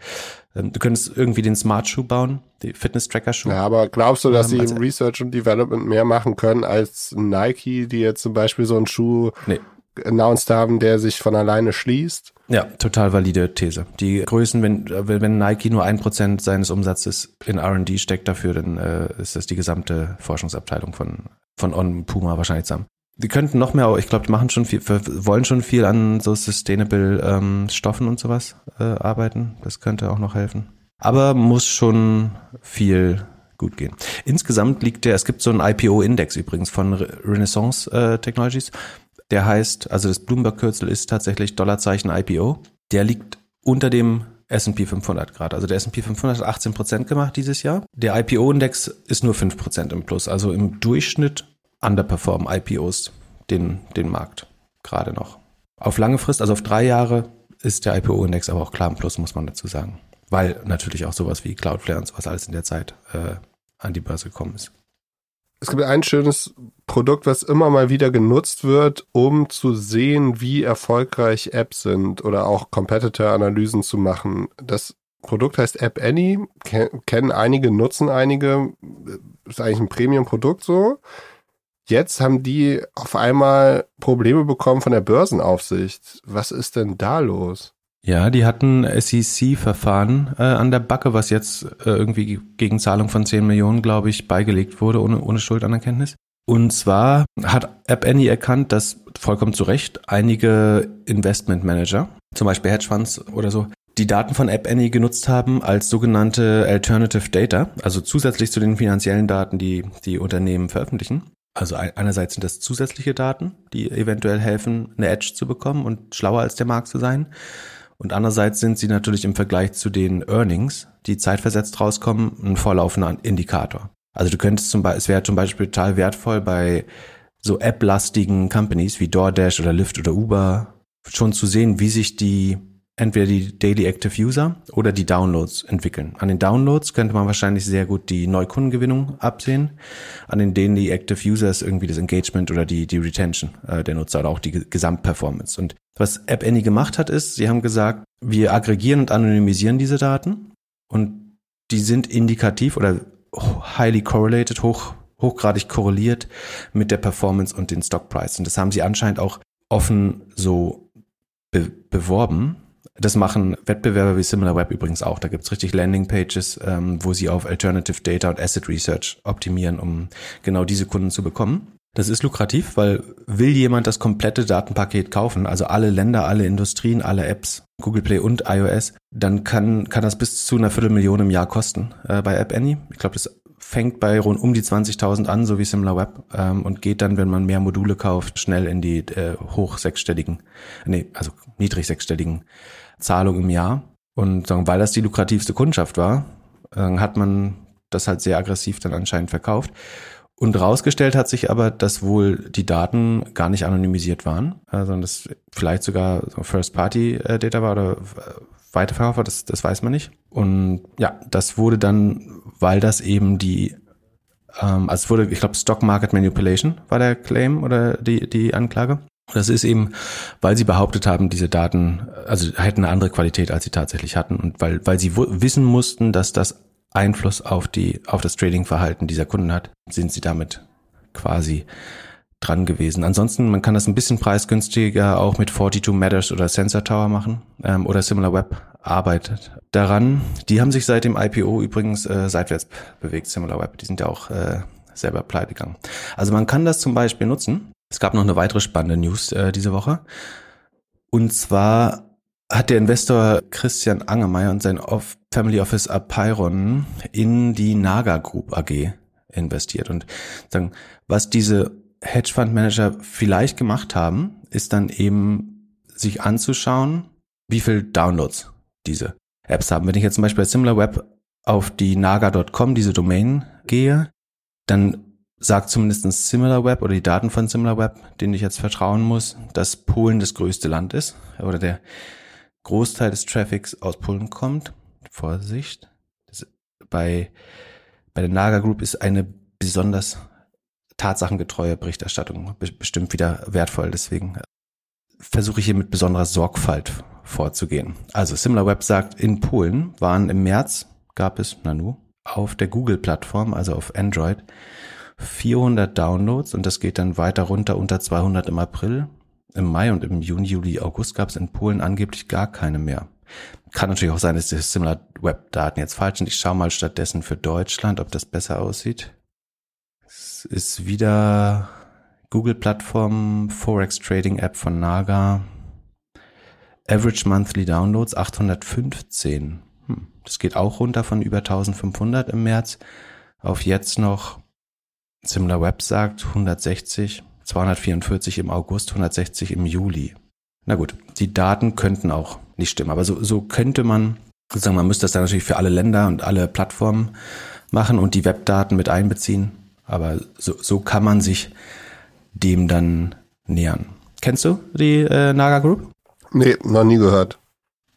Ähm, du könntest irgendwie den Smart-Schuh bauen, die Fitness-Tracker-Schuh. Ja, aber glaubst du, dass sie im Research und Development mehr machen können als Nike, die jetzt zum Beispiel so einen Schuh nee. announced haben, der sich von alleine schließt. Ja, total valide These. Die Größen, wenn, wenn Nike nur ein Prozent seines Umsatzes in R&D steckt dafür, dann äh, ist das die gesamte Forschungsabteilung von, von On Puma wahrscheinlich zusammen. Die könnten noch mehr, ich glaube, die machen schon viel, wollen schon viel an so sustainable ähm, Stoffen und sowas äh, arbeiten. Das könnte auch noch helfen. Aber muss schon viel gut gehen. Insgesamt liegt der, es gibt so einen IPO-Index übrigens von Renaissance äh, Technologies. Der heißt, also das Bloomberg-Kürzel ist tatsächlich Dollarzeichen IPO. Der liegt unter dem S&P 500 Grad. Also der S&P 500 hat 18 Prozent gemacht dieses Jahr. Der IPO-Index ist nur 5 Prozent im Plus. Also im Durchschnitt underperformen IPOs den, den Markt gerade noch. Auf lange Frist, also auf drei Jahre, ist der IPO-Index aber auch klar im Plus, muss man dazu sagen. Weil natürlich auch sowas wie Cloudflare und sowas alles in der Zeit äh, an die Börse gekommen ist. Es gibt ein schönes Produkt, was immer mal wieder genutzt wird, um zu sehen, wie erfolgreich Apps sind oder auch Competitor-Analysen zu machen. Das Produkt heißt App Any, kennen einige, nutzen einige, ist eigentlich ein Premium-Produkt so. Jetzt haben die auf einmal Probleme bekommen von der Börsenaufsicht. Was ist denn da los? Ja, die hatten SEC-Verfahren äh, an der Backe, was jetzt äh, irgendwie gegen Zahlung von 10 Millionen, glaube ich, beigelegt wurde, ohne, ohne Schuldanerkenntnis. Und zwar hat App Annie erkannt, dass vollkommen zu Recht einige Investment Manager, zum Beispiel Hedgefonds oder so, die Daten von App Annie genutzt haben als sogenannte Alternative Data, also zusätzlich zu den finanziellen Daten, die die Unternehmen veröffentlichen. Also einerseits sind das zusätzliche Daten, die eventuell helfen, eine Edge zu bekommen und schlauer als der Markt zu sein. Und andererseits sind sie natürlich im Vergleich zu den Earnings, die zeitversetzt rauskommen, ein vorlaufender Indikator. Also du könntest zum Beispiel, es wäre zum Beispiel total wertvoll bei so App-lastigen Companies wie DoorDash oder Lyft oder Uber schon zu sehen, wie sich die entweder die Daily Active User oder die Downloads entwickeln. An den Downloads könnte man wahrscheinlich sehr gut die Neukundengewinnung absehen. An den Daily Active Users irgendwie das Engagement oder die, die Retention äh, der Nutzer oder auch die Gesamtperformance. Und was App Annie gemacht hat, ist, sie haben gesagt, wir aggregieren und anonymisieren diese Daten und die sind indikativ oder highly correlated, hoch, hochgradig korreliert mit der Performance und den Stock Price. Und das haben sie anscheinend auch offen so be beworben das machen Wettbewerber wie SimilarWeb übrigens auch. Da gibt's richtig Landingpages, ähm, wo sie auf Alternative Data und Asset Research optimieren, um genau diese Kunden zu bekommen. Das ist lukrativ, weil will jemand das komplette Datenpaket kaufen, also alle Länder, alle Industrien, alle Apps, Google Play und iOS, dann kann, kann das bis zu einer Viertelmillion im Jahr kosten äh, bei App Annie. Ich glaube, das fängt bei rund um die 20.000 an, so wie SimilarWeb, ähm, und geht dann, wenn man mehr Module kauft, schnell in die äh, hoch sechsstelligen, nee, also niedrig sechsstelligen Zahlung im Jahr. Und weil das die lukrativste Kundschaft war, hat man das halt sehr aggressiv dann anscheinend verkauft. Und rausgestellt hat sich aber, dass wohl die Daten gar nicht anonymisiert waren, sondern das vielleicht sogar First-Party-Data war oder Weiterverkauf war, das, das weiß man nicht. Und ja, das wurde dann, weil das eben die, ähm, also es wurde, ich glaube, Stock Market Manipulation war der Claim oder die, die Anklage. Das ist eben, weil sie behauptet haben, diese Daten, also hätten eine andere Qualität, als sie tatsächlich hatten und weil, weil sie wissen mussten, dass das Einfluss auf die, auf das Tradingverhalten dieser Kunden hat, sind sie damit quasi dran gewesen. Ansonsten, man kann das ein bisschen preisgünstiger auch mit 42 Matters oder Sensor Tower machen ähm, oder SimilarWeb arbeitet daran. Die haben sich seit dem IPO übrigens äh, seitwärts bewegt, SimilarWeb. Die sind ja auch äh, selber pleite gegangen. Also man kann das zum Beispiel nutzen, es gab noch eine weitere spannende News äh, diese Woche. Und zwar hat der Investor Christian Angermeier und sein Family Office Apeiron in die Naga Group AG investiert. Und sagen, was diese Hedgefund Manager vielleicht gemacht haben, ist dann eben sich anzuschauen, wie viel Downloads diese Apps haben. Wenn ich jetzt zum Beispiel bei SimilarWeb auf die naga.com, diese Domain gehe, dann sagt zumindest SimilarWeb oder die Daten von SimilarWeb, denen ich jetzt vertrauen muss, dass Polen das größte Land ist oder der Großteil des Traffics aus Polen kommt. Vorsicht. Bei, bei der Naga Group ist eine besonders tatsachengetreue Berichterstattung bestimmt wieder wertvoll. Deswegen versuche ich hier mit besonderer Sorgfalt vorzugehen. Also SimilarWeb sagt, in Polen waren im März, gab es Nanu, auf der Google-Plattform, also auf Android, 400 Downloads und das geht dann weiter runter unter 200 im April, Im Mai und im Juni, Juli, August gab es in Polen angeblich gar keine mehr. Kann natürlich auch sein, dass die Similar Web Daten jetzt falsch sind. Ich schaue mal stattdessen für Deutschland, ob das besser aussieht. Es ist wieder Google Plattform Forex Trading App von Naga. Average Monthly Downloads 815. Hm, das geht auch runter von über 1500 im März auf jetzt noch Similar Web sagt 160, 244 im August, 160 im Juli. Na gut, die Daten könnten auch nicht stimmen, aber so, so könnte man, sozusagen, man müsste das dann natürlich für alle Länder und alle Plattformen machen und die Webdaten mit einbeziehen. Aber so, so kann man sich dem dann nähern. Kennst du die äh, Naga Group? Nee, noch nie gehört.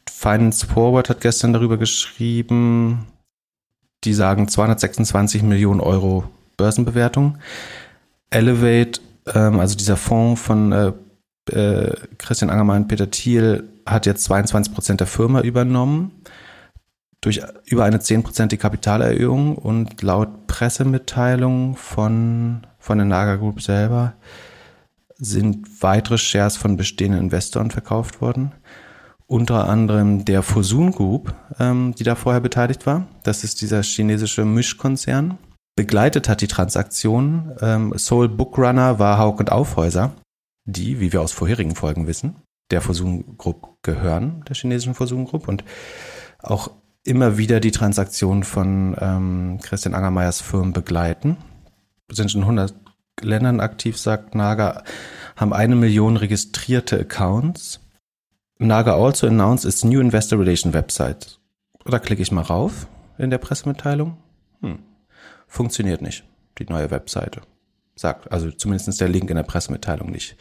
Finance Forward hat gestern darüber geschrieben, die sagen 226 Millionen Euro Börsenbewertung. Elevate, ähm, also dieser Fonds von äh, äh, Christian Angermann und Peter Thiel, hat jetzt 22 Prozent der Firma übernommen durch über eine 10-prozentige Kapitalerhöhung und laut Pressemitteilung von, von der Naga Group selber sind weitere Shares von bestehenden Investoren verkauft worden. Unter anderem der Fosun Group, ähm, die da vorher beteiligt war. Das ist dieser chinesische Mischkonzern. Begleitet hat die Transaktion ähm, Soul Bookrunner war Haug und Aufhäuser, die, wie wir aus vorherigen Folgen wissen, der Fosun Group gehören, der chinesischen Fosun Group und auch immer wieder die Transaktion von ähm, Christian Angermeyers Firmen begleiten. Sind in 100 Ländern aktiv, sagt Naga, haben eine Million registrierte Accounts. Naga also announced its new investor relation website. Da klicke ich mal rauf in der Pressemitteilung. Hm. Funktioniert nicht, die neue Webseite. Sagt, also zumindest der Link in der Pressemitteilung nicht.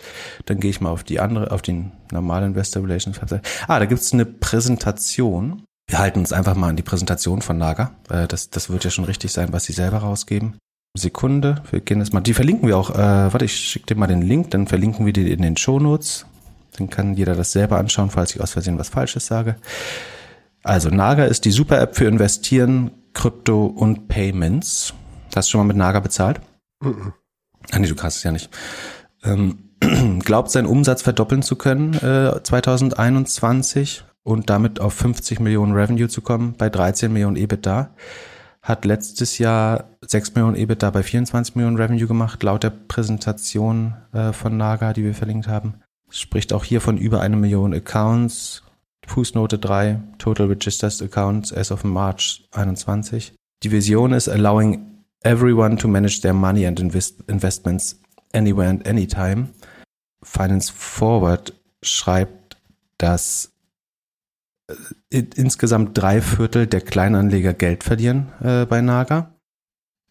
Dann gehe ich mal auf die andere, auf die normale Investor Relations Website. Ah, da gibt's eine Präsentation wir halten uns einfach mal an die Präsentation von Naga. Äh, das, das wird ja schon richtig sein, was sie selber rausgeben. Sekunde, wir gehen jetzt mal. Die verlinken wir auch. Äh, warte, ich schicke dir mal den Link, dann verlinken wir die in den Shownotes. Dann kann jeder das selber anschauen, falls ich aus Versehen was Falsches sage. Also Naga ist die Super-App für Investieren, Krypto und Payments. Hast du schon mal mit Naga bezahlt? Mhm. Ah, nee, du kannst es ja nicht. Ähm, glaubt, seinen Umsatz verdoppeln zu können äh, 2021 und damit auf 50 Millionen Revenue zu kommen bei 13 Millionen EBITDA. Hat letztes Jahr 6 Millionen EBITDA bei 24 Millionen Revenue gemacht, laut der Präsentation äh, von Naga, die wir verlinkt haben. Spricht auch hier von über eine Million Accounts. Fußnote 3, Total Registered Accounts as of March 21. Die Vision ist allowing everyone to manage their money and invest investments anywhere and anytime. Finance Forward schreibt, dass insgesamt drei Viertel der Kleinanleger Geld verlieren äh, bei Naga.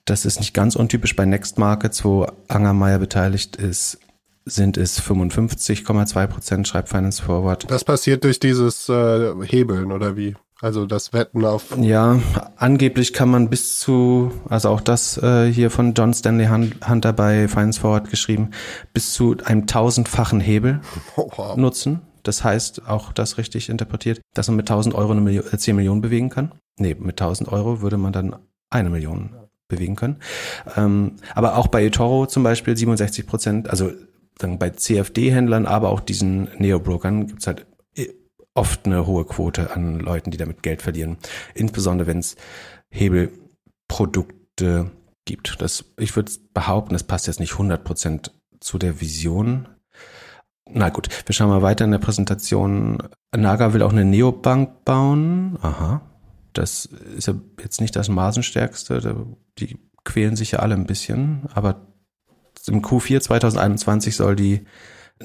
Das ist nicht ganz untypisch bei Next Markets, wo Angermeier beteiligt ist, sind es 55,2 Prozent, schreibt Finance Forward. Das passiert durch dieses äh, Hebeln oder wie? Also das Wetten auf. Ja, angeblich kann man bis zu, also auch das äh, hier von John Stanley Hunter bei Finance Forward geschrieben, bis zu einem tausendfachen Hebel oh, wow. nutzen. Das heißt, auch das richtig interpretiert, dass man mit 1000 Euro eine Million, 10 äh, Millionen bewegen kann. Nee, mit 1000 Euro würde man dann eine Million bewegen können. Ähm, aber auch bei eToro zum Beispiel 67 Prozent, also dann bei CFD-Händlern, aber auch diesen Neo-Brokern gibt es halt oft eine hohe Quote an Leuten, die damit Geld verlieren. Insbesondere wenn es Hebelprodukte gibt. Das, ich würde behaupten, das passt jetzt nicht 100 Prozent zu der Vision na gut, wir schauen mal weiter in der Präsentation. Naga will auch eine Neobank bauen. Aha. Das ist ja jetzt nicht das Maßenstärkste. Die quälen sich ja alle ein bisschen. Aber im Q4 2021 soll die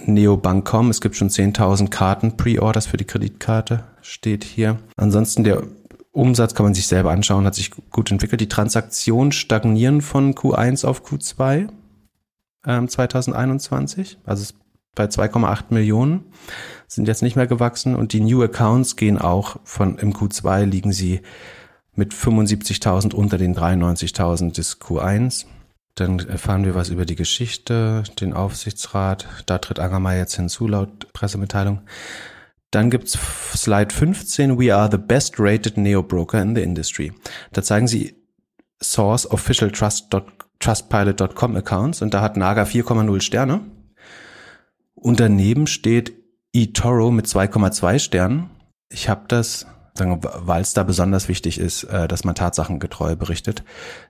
Neobank kommen. Es gibt schon 10.000 Karten Pre-Orders für die Kreditkarte. Steht hier. Ansonsten der Umsatz kann man sich selber anschauen, hat sich gut entwickelt. Die Transaktionen stagnieren von Q1 auf Q2 ähm, 2021. Also bei 2,8 Millionen, sind jetzt nicht mehr gewachsen und die New Accounts gehen auch von im Q2 liegen sie mit 75.000 unter den 93.000 des Q1. Dann erfahren wir was über die Geschichte, den Aufsichtsrat. Da tritt Angermeier jetzt hinzu, laut Pressemitteilung. Dann gibt's Slide 15. We are the best rated Neo Broker in the industry. Da zeigen sie Source Official Trust Trustpilot.com Accounts und da hat Naga 4,0 Sterne Und daneben steht eToro mit 2,2 Sternen. Ich habe das, weil es da besonders wichtig ist, äh, dass man tatsachengetreu berichtet.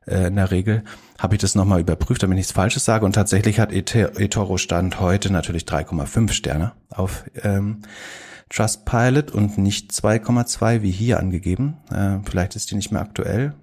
Äh, in der Regel habe ich das nochmal überprüft, damit ich nichts Falsches sage. Und tatsächlich hat eToro Stand heute natürlich 3,5 Sterne auf ähm, Trustpilot und nicht 2,2 wie hier angegeben. Äh, vielleicht ist die nicht mehr aktuell.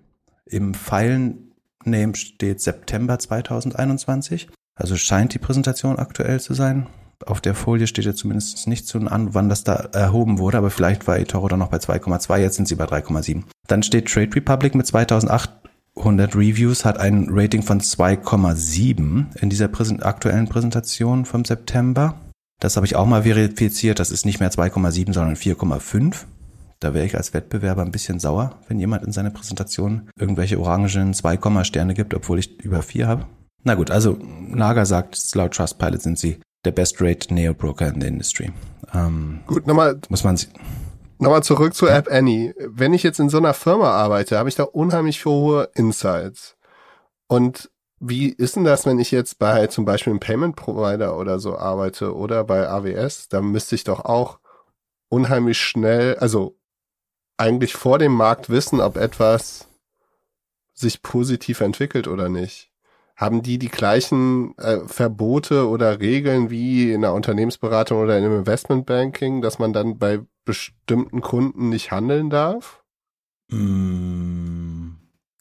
Im File-Name steht September 2021. Also scheint die Präsentation aktuell zu sein. Auf der Folie steht ja zumindest nicht zu an, wann das da erhoben wurde, aber vielleicht war eToro dann noch bei 2,2, jetzt sind sie bei 3,7. Dann steht Trade Republic mit 2800 Reviews, hat ein Rating von 2,7 in dieser Präsent aktuellen Präsentation vom September. Das habe ich auch mal verifiziert. Das ist nicht mehr 2,7, sondern 4,5. Da wäre ich als Wettbewerber ein bisschen sauer, wenn jemand in seiner Präsentation irgendwelche orangen 2, Sterne gibt, obwohl ich über 4 habe. Na gut, also Naga sagt, laut Trustpilot sind sie der best-rate Neo-Broker in der Industry. Ähm, gut, nochmal. Muss man Nochmal zurück zu App Annie. Wenn ich jetzt in so einer Firma arbeite, habe ich da unheimlich hohe Insights. Und wie ist denn das, wenn ich jetzt bei zum Beispiel einem Payment Provider oder so arbeite oder bei AWS? Da müsste ich doch auch unheimlich schnell, also eigentlich vor dem Markt wissen, ob etwas sich positiv entwickelt oder nicht. Haben die die gleichen äh, Verbote oder Regeln wie in der Unternehmensberatung oder im Investmentbanking, dass man dann bei bestimmten Kunden nicht handeln darf? Mm,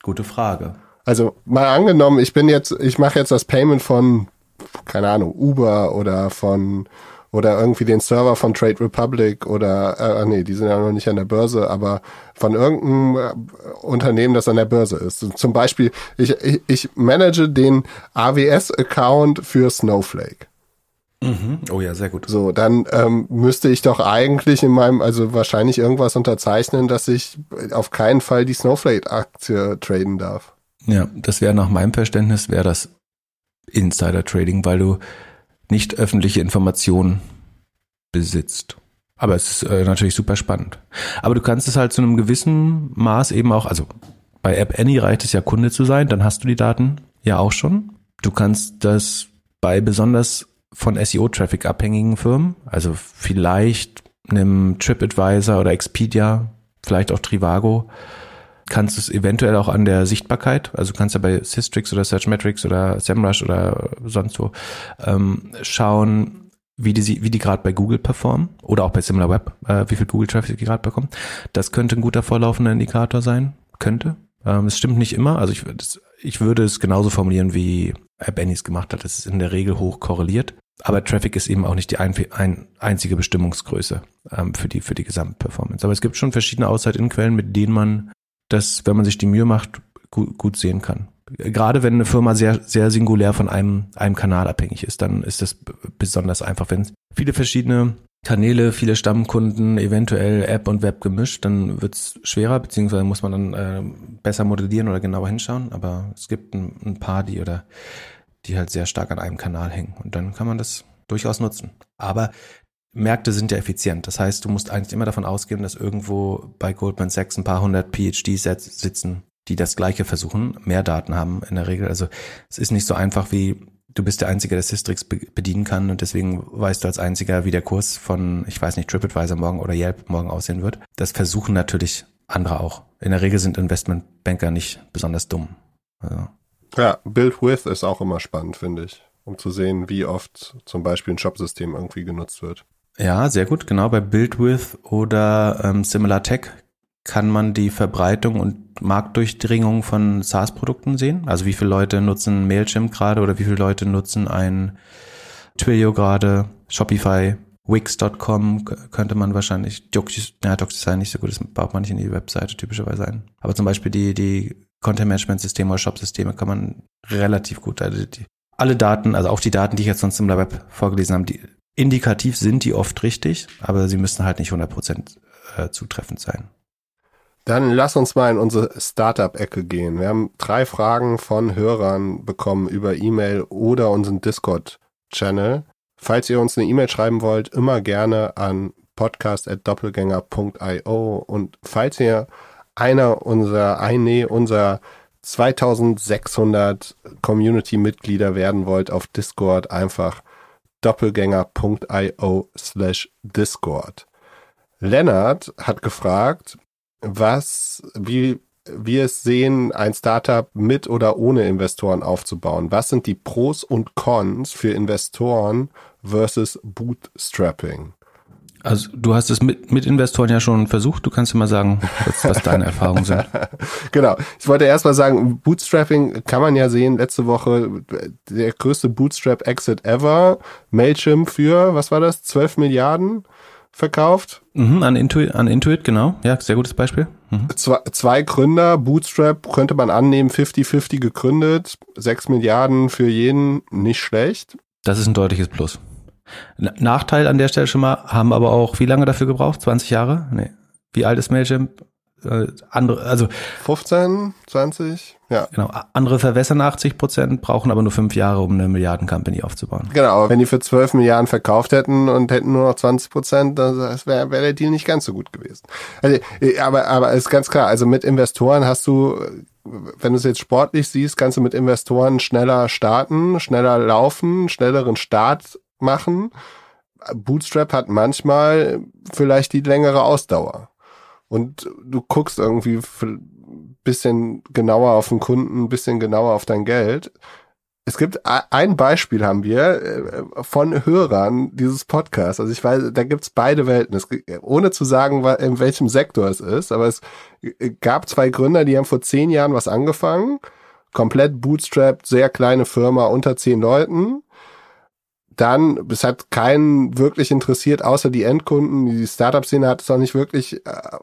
gute Frage. Also mal angenommen, ich bin jetzt, ich mache jetzt das Payment von, keine Ahnung, Uber oder von oder irgendwie den Server von Trade Republic oder äh, nee, die sind ja noch nicht an der Börse, aber von irgendeinem äh, Unternehmen, das an der Börse ist. Zum Beispiel, ich, ich, ich manage den AWS-Account für Snowflake. Mhm. Oh ja, sehr gut. So, dann ähm, müsste ich doch eigentlich in meinem, also wahrscheinlich irgendwas unterzeichnen, dass ich auf keinen Fall die Snowflake-Aktie traden darf. Ja, das wäre nach meinem Verständnis, wäre das Insider-Trading, weil du nicht öffentliche Informationen besitzt. Aber es ist äh, natürlich super spannend. Aber du kannst es halt zu einem gewissen Maß eben auch, also bei App Annie reicht es ja Kunde zu sein, dann hast du die Daten ja auch schon. Du kannst das bei besonders von SEO-Traffic abhängigen Firmen, also vielleicht einem TripAdvisor oder Expedia, vielleicht auch Trivago, kannst du es eventuell auch an der Sichtbarkeit, also kannst du bei Systrix oder Searchmetrics oder SEMrush oder sonst wo ähm, schauen, wie die, wie die gerade bei Google performen oder auch bei SimilarWeb, äh, wie viel Google-Traffic die gerade bekommen. Das könnte ein guter vorlaufender Indikator sein, könnte. Ähm, es stimmt nicht immer, also ich, das, ich würde es genauso formulieren, wie Benny es gemacht hat. Das ist in der Regel hoch korreliert. Aber Traffic ist eben auch nicht die ein, ein, einzige Bestimmungsgröße ähm, für die für die Gesamtperformance. Aber es gibt schon verschiedene Outside-In-Quellen, mit denen man das, wenn man sich die Mühe macht, gut, gut sehen kann. Gerade wenn eine Firma sehr, sehr singulär von einem, einem Kanal abhängig ist, dann ist das besonders einfach. Wenn viele verschiedene Kanäle, viele Stammkunden, eventuell App und Web gemischt, dann wird's schwerer, beziehungsweise muss man dann äh, besser modellieren oder genauer hinschauen. Aber es gibt ein, ein paar, die oder die halt sehr stark an einem Kanal hängen. Und dann kann man das durchaus nutzen. Aber Märkte sind ja effizient. Das heißt, du musst eigentlich immer davon ausgehen, dass irgendwo bei Goldman Sachs ein paar hundert PhDs sitzen, die das Gleiche versuchen, mehr Daten haben in der Regel. Also es ist nicht so einfach wie du bist der Einzige, der Systrix bedienen kann und deswegen weißt du als Einziger, wie der Kurs von, ich weiß nicht, TripAdvisor morgen oder Yelp morgen aussehen wird. Das versuchen natürlich andere auch. In der Regel sind Investmentbanker nicht besonders dumm. Also. Ja, Build With ist auch immer spannend, finde ich, um zu sehen, wie oft zum Beispiel ein Shopsystem irgendwie genutzt wird. Ja, sehr gut. Genau, bei BuildWith oder ähm, SimilarTech kann man die Verbreitung und Marktdurchdringung von SaaS-Produkten sehen. Also wie viele Leute nutzen Mailchimp gerade oder wie viele Leute nutzen ein Twilio gerade, Shopify, Wix.com könnte man wahrscheinlich, Docs, ja, DocuSign nicht so gut, das baut man nicht in die Webseite typischerweise ein. Aber zum Beispiel die, die Content-Management-Systeme oder Shop-Systeme kann man relativ gut, also die, alle Daten, also auch die Daten, die ich jetzt sonst im Web vorgelesen habe, die Indikativ sind die oft richtig, aber sie müssen halt nicht 100% äh, zutreffend sein. Dann lass uns mal in unsere Startup-Ecke gehen. Wir haben drei Fragen von Hörern bekommen über E-Mail oder unseren Discord-Channel. Falls ihr uns eine E-Mail schreiben wollt, immer gerne an podcast.doppelgänger.io und falls ihr einer unserer, eine unserer 2600 Community-Mitglieder werden wollt auf Discord, einfach doppelgänger.io slash Discord. Lennart hat gefragt, was, wie wir es sehen, ein Startup mit oder ohne Investoren aufzubauen. Was sind die Pros und Cons für Investoren versus Bootstrapping? Also du hast es mit, mit Investoren ja schon versucht. Du kannst ja mal sagen, was, was deine Erfahrungen sind. genau. Ich wollte erst mal sagen, Bootstrapping kann man ja sehen. Letzte Woche der größte Bootstrap-Exit ever. Mailchimp für, was war das, 12 Milliarden verkauft. Mhm, an, Intuit, an Intuit, genau. Ja, sehr gutes Beispiel. Mhm. Zwei, zwei Gründer, Bootstrap könnte man annehmen, 50-50 gegründet, 6 Milliarden für jeden, nicht schlecht. Das ist ein deutliches Plus. Nachteil an der Stelle schon mal, haben aber auch wie lange dafür gebraucht? 20 Jahre? Nee. Wie alt ist Mailchimp? Äh, andere, also 15, 20, ja. Genau. Andere verwässern 80 Prozent, brauchen aber nur fünf Jahre, um eine Milliarden-Company aufzubauen. Genau, aber wenn die für 12 Milliarden verkauft hätten und hätten nur noch 20 Prozent, dann wäre wär der Deal nicht ganz so gut gewesen. Also, äh, aber, aber ist ganz klar, also mit Investoren hast du, wenn du es jetzt sportlich siehst, kannst du mit Investoren schneller starten, schneller laufen, schnelleren Start machen. Bootstrap hat manchmal vielleicht die längere Ausdauer. Und du guckst irgendwie bisschen genauer auf den Kunden, bisschen genauer auf dein Geld. Es gibt ein Beispiel haben wir äh, von Hörern dieses Podcasts. Also ich weiß, da gibt's beide Welten. Es, ohne zu sagen, in welchem Sektor es ist, aber es gab zwei Gründer, die haben vor zehn Jahren was angefangen. Komplett bootstrapped, sehr kleine Firma unter zehn Leuten dann, es hat keinen wirklich interessiert, außer die Endkunden. Die Startup-Szene hat es auch nicht wirklich äh,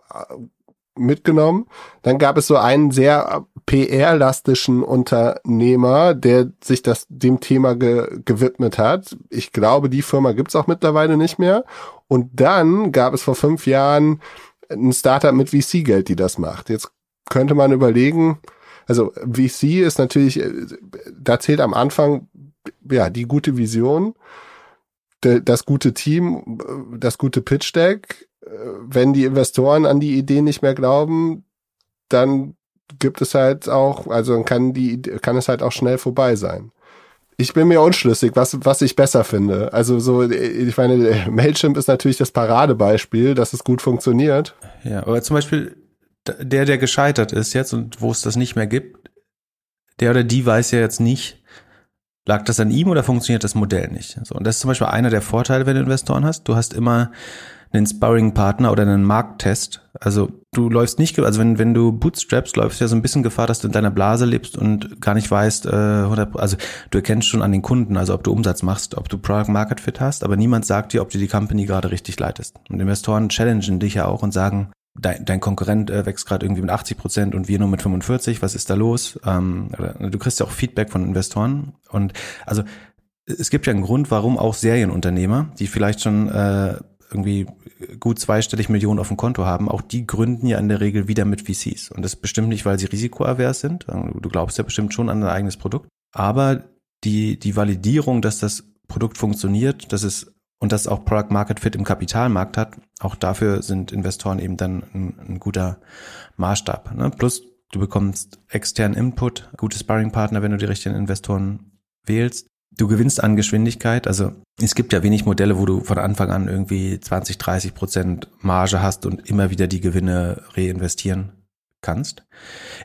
mitgenommen. Dann gab es so einen sehr PR-lastischen Unternehmer, der sich das dem Thema ge gewidmet hat. Ich glaube, die Firma gibt's auch mittlerweile nicht mehr. Und dann gab es vor fünf Jahren ein Startup mit VC-Geld, die das macht. Jetzt könnte man überlegen, also VC ist natürlich, äh, da zählt am Anfang ja, die gute Vision, das gute Team, das gute Pitch Deck. Wenn die Investoren an die Idee nicht mehr glauben, dann gibt es halt auch, also kann die, kann es halt auch schnell vorbei sein. Ich bin mir unschlüssig, was, was ich besser finde. Also so, ich meine, Mailchimp ist natürlich das Paradebeispiel, dass es gut funktioniert. Ja, aber zum Beispiel der, der gescheitert ist jetzt und wo es das nicht mehr gibt, der oder die weiß ja jetzt nicht, Lag das an ihm oder funktioniert das Modell nicht? So, und das ist zum Beispiel einer der Vorteile, wenn du Investoren hast. Du hast immer einen Sparring-Partner oder einen Markttest. Also du läufst nicht, also wenn, wenn du bootstraps, läufst du ja so ein bisschen Gefahr, dass du in deiner Blase lebst und gar nicht weißt, äh, 100, also du erkennst schon an den Kunden, also ob du Umsatz machst, ob du Product Market Fit hast, aber niemand sagt dir, ob du die Company gerade richtig leitest. Und Investoren challengen dich ja auch und sagen, dein, dein Konkurrent äh, wächst gerade irgendwie mit 80 Prozent und wir nur mit 45, was ist da los? Ähm, du kriegst ja auch Feedback von Investoren und also es gibt ja einen Grund, warum auch Serienunternehmer, die vielleicht schon äh, irgendwie gut zweistellig Millionen auf dem Konto haben, auch die gründen ja in der Regel wieder mit VCs. Und das bestimmt nicht, weil sie risikoavers sind. Du glaubst ja bestimmt schon an dein eigenes Produkt. Aber die, die Validierung, dass das Produkt funktioniert, dass es und das auch Product Market Fit im Kapitalmarkt hat, auch dafür sind Investoren eben dann ein, ein guter Maßstab. Ne? Plus du bekommst externen Input, gute Sparringpartner, wenn du die richtigen Investoren wählst. Du gewinnst an Geschwindigkeit. Also es gibt ja wenig Modelle, wo du von Anfang an irgendwie 20, 30 Prozent Marge hast und immer wieder die Gewinne reinvestieren kannst.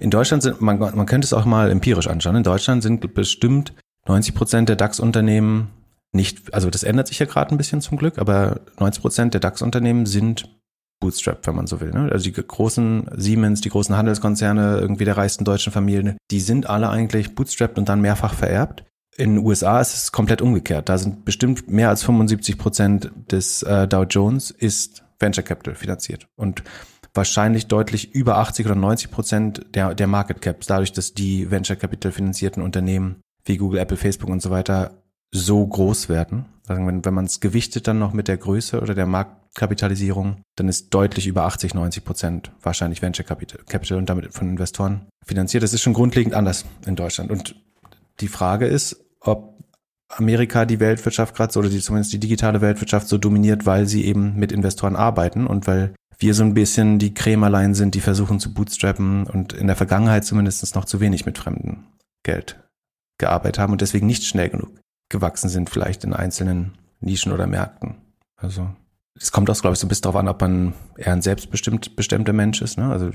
In Deutschland sind, man, man könnte es auch mal empirisch anschauen. In Deutschland sind bestimmt 90 Prozent der DAX-Unternehmen nicht, also das ändert sich ja gerade ein bisschen zum Glück, aber 90 Prozent der DAX-Unternehmen sind Bootstrap, wenn man so will. Ne? Also die großen Siemens, die großen Handelskonzerne, irgendwie der reichsten deutschen Familien, die sind alle eigentlich bootstrapped und dann mehrfach vererbt. In den USA ist es komplett umgekehrt. Da sind bestimmt mehr als 75 Prozent des äh, Dow Jones ist Venture Capital finanziert. Und wahrscheinlich deutlich über 80 oder 90 Prozent der, der Market Caps, dadurch, dass die Venture Capital finanzierten Unternehmen wie Google, Apple, Facebook und so weiter so groß werden. Also wenn, wenn man es gewichtet dann noch mit der Größe oder der Marktkapitalisierung, dann ist deutlich über 80, 90 Prozent wahrscheinlich Venture Capital, Capital und damit von Investoren finanziert. Das ist schon grundlegend anders in Deutschland. Und die Frage ist, ob Amerika die Weltwirtschaft gerade oder die, zumindest die digitale Weltwirtschaft so dominiert, weil sie eben mit Investoren arbeiten und weil wir so ein bisschen die Krämerlein sind, die versuchen zu bootstrappen und in der Vergangenheit zumindest noch zu wenig mit fremdem Geld gearbeitet haben und deswegen nicht schnell genug gewachsen sind, vielleicht in einzelnen Nischen oder Märkten. Also es kommt auch, glaube ich, so ein bisschen darauf an, ob man eher ein selbstbestimmt bestimmter Mensch ist. Ne? Also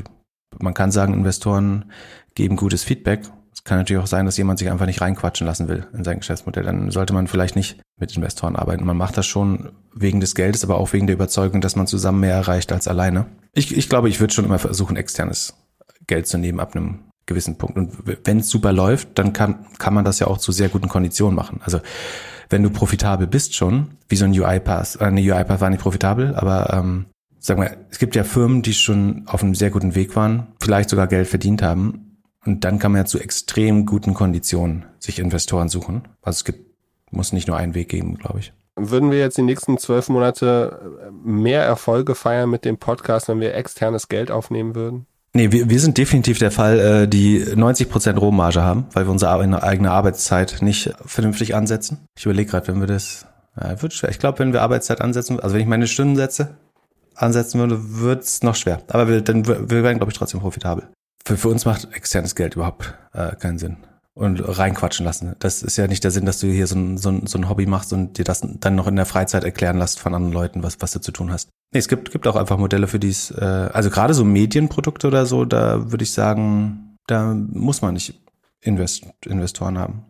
man kann sagen, Investoren geben gutes Feedback. Es kann natürlich auch sein, dass jemand sich einfach nicht reinquatschen lassen will in sein Geschäftsmodell. Dann sollte man vielleicht nicht mit Investoren arbeiten. Man macht das schon wegen des Geldes, aber auch wegen der Überzeugung, dass man zusammen mehr erreicht als alleine. Ich, ich glaube, ich würde schon immer versuchen, externes Geld zu nehmen ab einem gewissen Punkt. Und wenn es super läuft, dann kann, kann man das ja auch zu sehr guten Konditionen machen. Also wenn du profitabel bist schon, wie so ein UiPath, äh, eine UiPath war nicht profitabel, aber ähm, sagen wir, es gibt ja Firmen, die schon auf einem sehr guten Weg waren, vielleicht sogar Geld verdient haben. Und dann kann man ja zu extrem guten Konditionen sich Investoren suchen. Also es gibt, muss nicht nur einen Weg geben, glaube ich. Würden wir jetzt die nächsten zwölf Monate mehr Erfolge feiern mit dem Podcast, wenn wir externes Geld aufnehmen würden? Nee, wir, wir sind definitiv der Fall, äh, die 90 Prozent Rohmarge haben, weil wir unsere eigene Arbeitszeit nicht vernünftig ansetzen. Ich überlege gerade, wenn wir das, ja, wird schwer. Ich glaube, wenn wir Arbeitszeit ansetzen, also wenn ich meine Stundensätze ansetzen würde, wird's noch schwer. Aber wir, dann, wir werden, glaube ich, trotzdem profitabel. Für, für uns macht externes Geld überhaupt äh, keinen Sinn und reinquatschen lassen. Das ist ja nicht der Sinn, dass du hier so ein, so, ein, so ein Hobby machst und dir das dann noch in der Freizeit erklären lässt von anderen Leuten, was, was du zu tun hast. Nee, es gibt, gibt auch einfach Modelle für dies, äh, also gerade so Medienprodukte oder so, da würde ich sagen, da muss man nicht Invest, Investoren haben.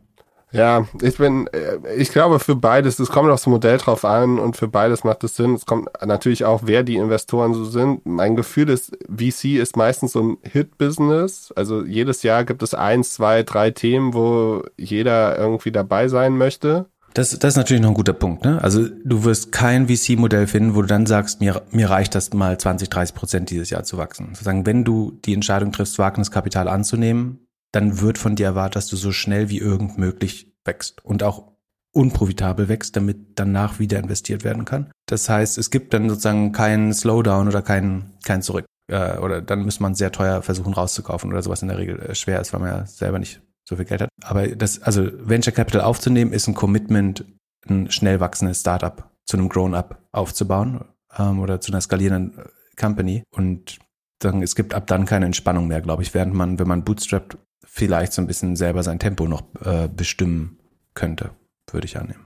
Ja, ich bin, äh, ich glaube für beides, es kommt aufs Modell drauf an und für beides macht es Sinn. Es kommt natürlich auch, wer die Investoren so sind. Mein Gefühl ist, VC ist meistens so ein Hit-Business. Also jedes Jahr gibt es eins, zwei, drei Themen, wo jeder irgendwie dabei sein möchte. Das, das ist natürlich noch ein guter Punkt. Ne? Also du wirst kein VC-Modell finden, wo du dann sagst, mir, mir reicht das mal 20, 30 Prozent dieses Jahr zu wachsen. Sozusagen, wenn du die Entscheidung triffst, Wagniskapital anzunehmen, dann wird von dir erwartet, dass du so schnell wie irgend möglich wächst und auch unprofitabel wächst, damit danach wieder investiert werden kann. Das heißt, es gibt dann sozusagen keinen Slowdown oder keinen kein Zurück. Äh, oder dann muss man sehr teuer versuchen rauszukaufen oder sowas in der Regel äh, schwer ist, weil man ja selber nicht so viel Geld hat. Aber das, also Venture Capital aufzunehmen, ist ein Commitment, ein schnell wachsendes Startup zu einem Grown-up aufzubauen ähm, oder zu einer skalierenden Company. Und dann, es gibt ab dann keine Entspannung mehr, glaube ich, während man, wenn man bootstrapped vielleicht so ein bisschen selber sein Tempo noch äh, bestimmen könnte, würde ich annehmen.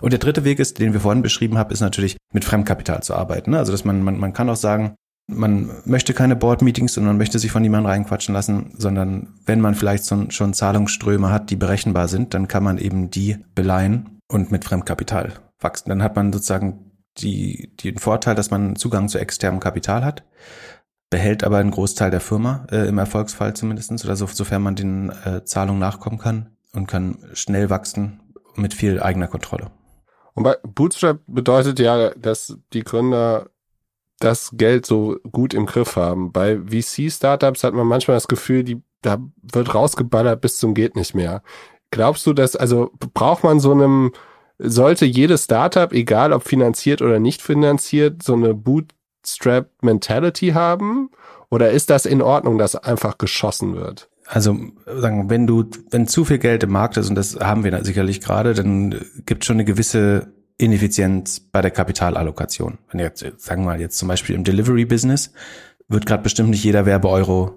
Und der dritte Weg ist, den wir vorhin beschrieben haben, ist natürlich mit Fremdkapital zu arbeiten. Ne? Also dass man, man, man kann auch sagen, man möchte keine Board-Meetings und man möchte sich von niemandem reinquatschen lassen, sondern wenn man vielleicht so, schon Zahlungsströme hat, die berechenbar sind, dann kann man eben die beleihen und mit Fremdkapital wachsen. Dann hat man sozusagen die, den Vorteil, dass man Zugang zu externem Kapital hat behält aber einen Großteil der Firma, äh, im Erfolgsfall zumindestens oder so, sofern man den äh, Zahlungen nachkommen kann und kann schnell wachsen mit viel eigener Kontrolle. Und bei Bootstrap bedeutet ja, dass die Gründer das Geld so gut im Griff haben. Bei VC-Startups hat man manchmal das Gefühl, die, da wird rausgeballert bis zum geht nicht mehr. Glaubst du, dass, also braucht man so einem, sollte jedes Startup, egal ob finanziert oder nicht finanziert, so eine Boot Bootstrap-Mentality haben? Oder ist das in Ordnung, dass einfach geschossen wird? Also sagen, wenn du, wenn zu viel Geld im Markt ist, und das haben wir sicherlich gerade, dann gibt es schon eine gewisse Ineffizienz bei der Kapitalallokation. Wenn jetzt, sagen wir mal, jetzt zum Beispiel im Delivery-Business wird gerade bestimmt nicht jeder Werbeeuro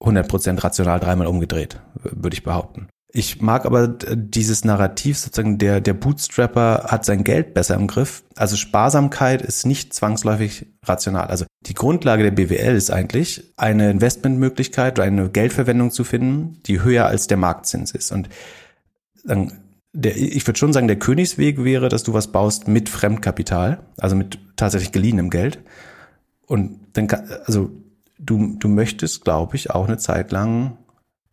100% rational dreimal umgedreht, würde ich behaupten. Ich mag aber dieses Narrativ sozusagen, der, der Bootstrapper hat sein Geld besser im Griff. Also Sparsamkeit ist nicht zwangsläufig rational. Also die Grundlage der BWL ist eigentlich, eine Investmentmöglichkeit oder eine Geldverwendung zu finden, die höher als der Marktzins ist. Und dann, der, ich würde schon sagen, der Königsweg wäre, dass du was baust mit Fremdkapital, also mit tatsächlich geliehenem Geld. Und dann also du, du möchtest, glaube ich, auch eine Zeit lang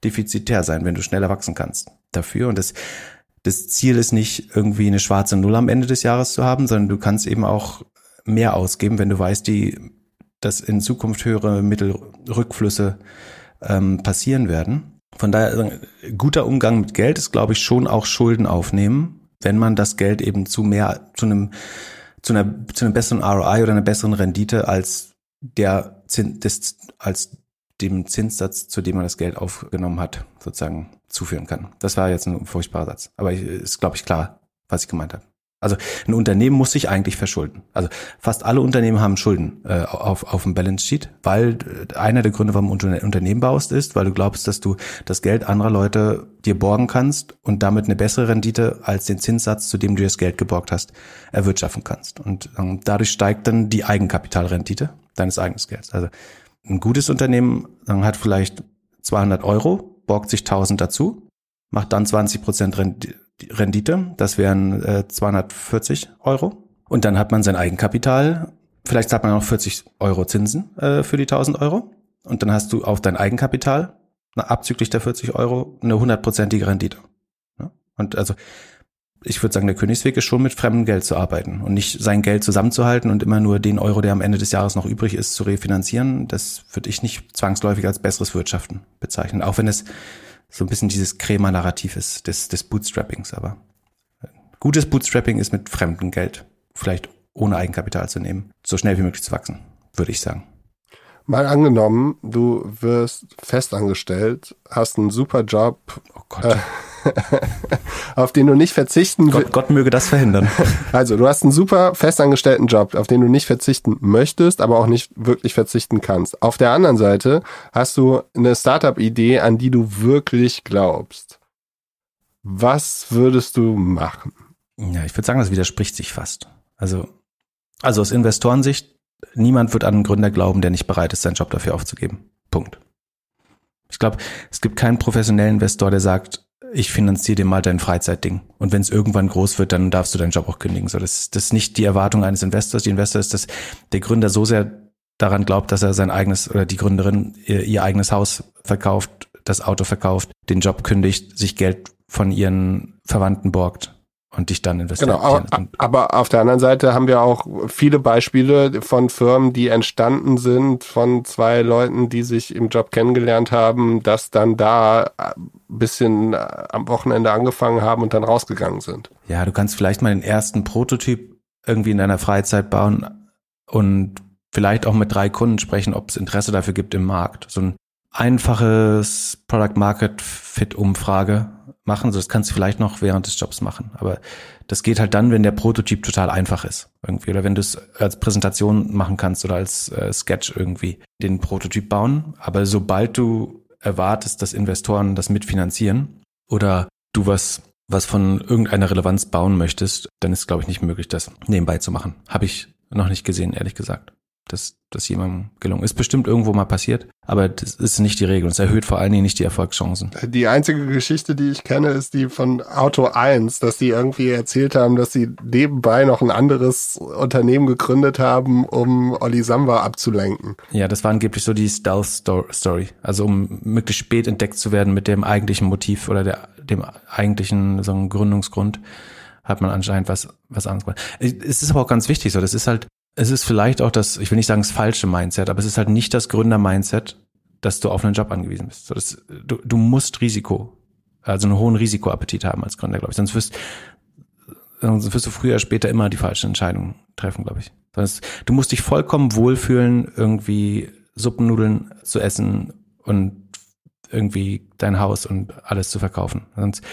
defizitär sein, wenn du schneller wachsen kannst dafür. Und das, das Ziel ist nicht irgendwie eine schwarze Null am Ende des Jahres zu haben, sondern du kannst eben auch mehr ausgeben, wenn du weißt, die, dass in Zukunft höhere Mittelrückflüsse ähm, passieren werden. Von daher, also, guter Umgang mit Geld ist, glaube ich, schon auch Schulden aufnehmen, wenn man das Geld eben zu mehr, zu einem, zu einer, zu einem besseren ROI oder einer besseren Rendite als der, des, als dem Zinssatz, zu dem man das Geld aufgenommen hat, sozusagen zuführen kann. Das war jetzt ein furchtbarer Satz. Aber ist, glaube ich, klar, was ich gemeint habe. Also ein Unternehmen muss sich eigentlich verschulden. Also fast alle Unternehmen haben Schulden äh, auf, auf dem Balance Sheet, weil äh, einer der Gründe, warum du ein Unternehmen baust, ist, weil du glaubst, dass du das Geld anderer Leute dir borgen kannst und damit eine bessere Rendite als den Zinssatz, zu dem du das Geld geborgt hast, erwirtschaften kannst. Und ähm, dadurch steigt dann die Eigenkapitalrendite deines eigenen Gelds. Also ein gutes Unternehmen hat vielleicht 200 Euro, borgt sich 1000 dazu, macht dann 20 Prozent Rendite, das wären äh, 240 Euro. Und dann hat man sein Eigenkapital, vielleicht zahlt man noch 40 Euro Zinsen äh, für die 1000 Euro. Und dann hast du auf dein Eigenkapital, na, abzüglich der 40 Euro, eine hundertprozentige Rendite. Ja? Und also ich würde sagen, der Königsweg ist schon mit fremdem Geld zu arbeiten und nicht sein Geld zusammenzuhalten und immer nur den Euro, der am Ende des Jahres noch übrig ist, zu refinanzieren. Das würde ich nicht zwangsläufig als besseres Wirtschaften bezeichnen, auch wenn es so ein bisschen dieses Krämer-Narrativ ist des, des Bootstrappings. Aber gutes Bootstrapping ist mit fremdem Geld, vielleicht ohne Eigenkapital zu nehmen, so schnell wie möglich zu wachsen, würde ich sagen. Mal angenommen, du wirst festangestellt, hast einen super Job. Oh Gott. Äh, auf den du nicht verzichten Gott, Gott möge das verhindern. Also, du hast einen super festangestellten Job, auf den du nicht verzichten möchtest, aber auch nicht wirklich verzichten kannst. Auf der anderen Seite hast du eine Startup-Idee, an die du wirklich glaubst. Was würdest du machen? Ja, ich würde sagen, das widerspricht sich fast. Also, also aus Investorensicht, niemand wird an einen Gründer glauben, der nicht bereit ist, seinen Job dafür aufzugeben. Punkt. Ich glaube, es gibt keinen professionellen Investor, der sagt, ich finanziere dir mal dein Freizeitding. Und wenn es irgendwann groß wird, dann darfst du deinen Job auch kündigen. So, das, das ist nicht die Erwartung eines Investors. Die Investor ist, dass der Gründer so sehr daran glaubt, dass er sein eigenes oder die Gründerin ihr, ihr eigenes Haus verkauft, das Auto verkauft, den Job kündigt, sich Geld von ihren Verwandten borgt und dich dann investieren. Genau, aber, auf der anderen Seite haben wir auch viele Beispiele von Firmen, die entstanden sind von zwei Leuten, die sich im Job kennengelernt haben, dass dann da ein bisschen äh, am Wochenende angefangen haben und dann rausgegangen sind. Ja, du kannst vielleicht mal den ersten Prototyp irgendwie in deiner Freizeit bauen und vielleicht auch mit drei Kunden sprechen, ob es Interesse dafür gibt im Markt. So ein einfaches Product Market Fit Umfrage machen. So, das kannst du vielleicht noch während des Jobs machen. Aber das geht halt dann, wenn der Prototyp total einfach ist. Irgendwie. Oder wenn du es als Präsentation machen kannst oder als äh, Sketch irgendwie den Prototyp bauen. Aber sobald du erwartest, dass Investoren das mitfinanzieren oder du was was von irgendeiner Relevanz bauen möchtest, dann ist, glaube ich, nicht möglich, das nebenbei zu machen. Habe ich noch nicht gesehen, ehrlich gesagt dass das jemandem gelungen ist. Bestimmt irgendwo mal passiert, aber das ist nicht die Regel. Es erhöht vor allen Dingen nicht die Erfolgschancen. Die einzige Geschichte, die ich kenne, ist die von Auto 1, dass die irgendwie erzählt haben, dass sie nebenbei noch ein anderes Unternehmen gegründet haben, um Olli Samba abzulenken. Ja, das war angeblich so die Stealth-Story. Also um möglichst spät entdeckt zu werden mit dem eigentlichen Motiv oder der, dem eigentlichen so einem Gründungsgrund hat man anscheinend was, was anderes gemacht. Es ist aber auch ganz wichtig so. Das ist halt, es ist vielleicht auch das, ich will nicht sagen das falsche Mindset, aber es ist halt nicht das Gründer-Mindset, dass du auf einen Job angewiesen bist. Das, du, du musst Risiko, also einen hohen Risikoappetit haben als Gründer, glaube ich. Sonst wirst, sonst wirst du früher später immer die falsche Entscheidung treffen, glaube ich. Sonst, du musst dich vollkommen wohlfühlen, irgendwie Suppennudeln zu essen und irgendwie dein Haus und alles zu verkaufen. Sonst,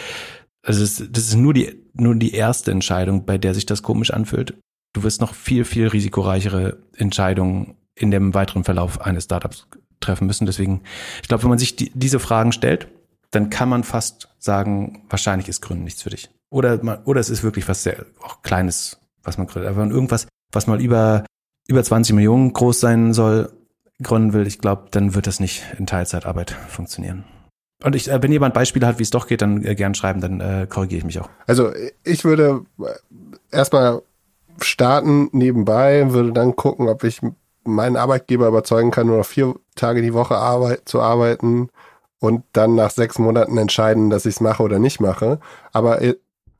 also das, das ist nur die, nur die erste Entscheidung, bei der sich das komisch anfühlt du wirst noch viel, viel risikoreichere Entscheidungen in dem weiteren Verlauf eines Startups treffen müssen. Deswegen, ich glaube, wenn man sich die, diese Fragen stellt, dann kann man fast sagen, wahrscheinlich ist Gründen nichts für dich. Oder, man, oder es ist wirklich was sehr auch Kleines, was man gründet. Aber wenn irgendwas, was mal über, über 20 Millionen groß sein soll, gründen will, ich glaube, dann wird das nicht in Teilzeitarbeit funktionieren. Und ich, äh, wenn jemand Beispiele hat, wie es doch geht, dann äh, gern schreiben, dann äh, korrigiere ich mich auch. Also ich würde erstmal starten nebenbei, würde dann gucken, ob ich meinen Arbeitgeber überzeugen kann, nur noch vier Tage die Woche arbeit zu arbeiten und dann nach sechs Monaten entscheiden, dass ich es mache oder nicht mache. Aber äh,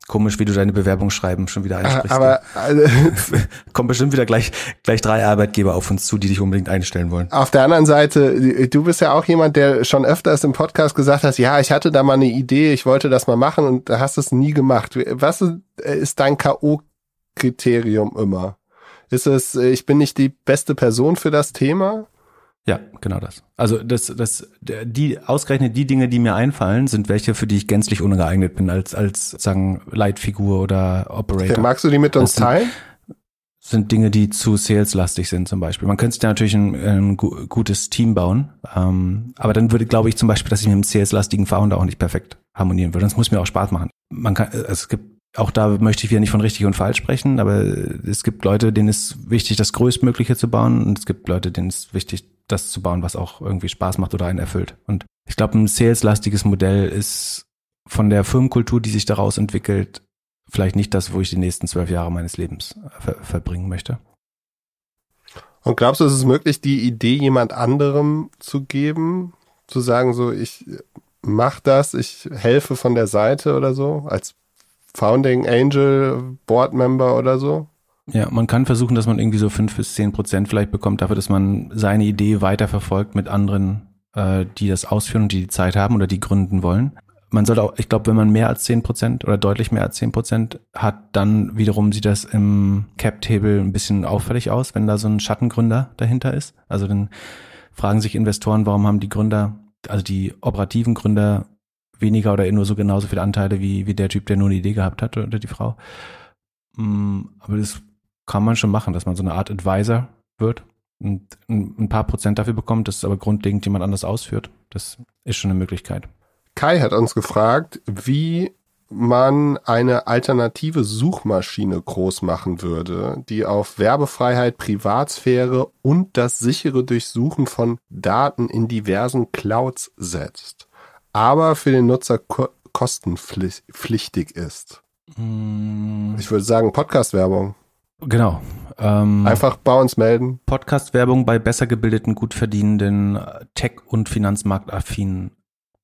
Komisch, wie du deine Bewerbung schreiben schon wieder einsprichst. Aber also, kommen bestimmt wieder gleich gleich drei Arbeitgeber auf uns zu, die dich unbedingt einstellen wollen. Auf der anderen Seite, du bist ja auch jemand, der schon öfters im Podcast gesagt hat, ja, ich hatte da mal eine Idee, ich wollte das mal machen und da hast es nie gemacht. Was ist dein KO Kriterium immer? Ist es, äh, ich bin nicht die beste Person für das Thema? Ja, genau das. Also das, das, die ausgerechnet die Dinge, die mir einfallen, sind welche, für die ich gänzlich ungeeignet bin als als sagen Leitfigur oder Operator. Okay, magst du die mit uns teilen? sind Dinge, die zu saleslastig sind zum Beispiel. Man könnte sich da natürlich ein, ein gu- gutes Team bauen, ähm, aber dann würde, glaube ich, zum Beispiel, dass ich mit einem saleslastigen Founder auch nicht perfekt harmonieren würde. Das muss mir auch Spaß machen. Man kann, also es gibt auch da möchte ich wieder nicht von richtig und falsch sprechen, aber es gibt Leute, denen ist wichtig, das Größtmögliche zu bauen und es gibt Leute, denen ist wichtig, das zu bauen, was auch irgendwie Spaß macht oder einen erfüllt. Und ich glaube, ein saleslastiges Modell ist von der Firmenkultur, die sich daraus entwickelt, vielleicht nicht das, wo ich die nächsten zwölf Jahre meines Lebens äh, ver verbringen möchte. Und glaubst du, es ist möglich, die Idee jemand anderem zu geben? Zu sagen, so, ich mach das, ich helfe von der Seite oder so, als Founding Angel, Board Member oder so? Ja, man kann versuchen, dass man irgendwie so fünf bis zehn Prozent vielleicht bekommt dafür, dass man seine Idee weiterverfolgt mit anderen, äh, die das ausführen und die die Zeit haben oder die gründen wollen. Man sollte auch, ich glaube, wenn man mehr als zehn Prozent oder deutlich mehr als zehn Prozent hat, dann wiederum sieht das im Cap-Table ein bisschen auffällig aus, wenn da so ein Schattengründer dahinter ist. Also dann fragen sich Investoren, warum haben die Gründer, also die operativen Gründer weniger oder nur so genauso viele Anteile wie, wie der Typ, der nur eine Idee gehabt hat oder die Frau. Mm, Aber das kann man schon machen, dass man so eine Art Advisor wird und ein paar Prozent dafür bekommt, das aber grundlegend jemand anders ausführt. Das ist schon eine Möglichkeit. Kai hat uns gefragt, wie man eine alternative Suchmaschine groß machen würde, die auf Werbefreiheit, Privatsphäre und das sichere Durchsuchen von Daten in diversen Clouds setzt, aber für den Nutzer ko kostenpflichtig ist. Mm, Ich würde sagen Podcast-Werbung. Genau. Ähm, Einfach bei uns melden. Podcast-Werbung bei besser gebildeten, gut verdienenden, tech- und finanzmarktaffinen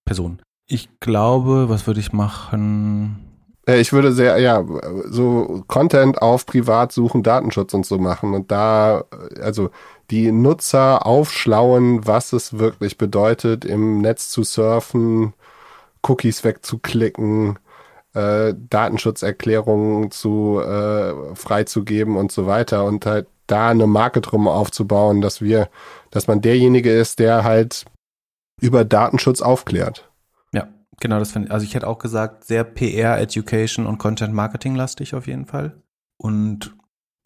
Personen. Ich glaube, was würde ich machen? Äh, Ich würde sehr, ja, so Content auf Privat suchen, Datenschutz und so machen und da, also die Nutzer aufschlauen, was es wirklich bedeutet, im Netz zu surfen, Cookies wegzuklicken, äh, Datenschutzerklärungen zu äh, freizugeben und so weiter und halt da eine Marke drum aufzubauen, dass wir, dass man derjenige ist, der halt über Datenschutz aufklärt. Ja, genau, das finde ich. Also ich hätte auch gesagt, sehr PR, Education und Content Marketing lastig auf jeden Fall. Und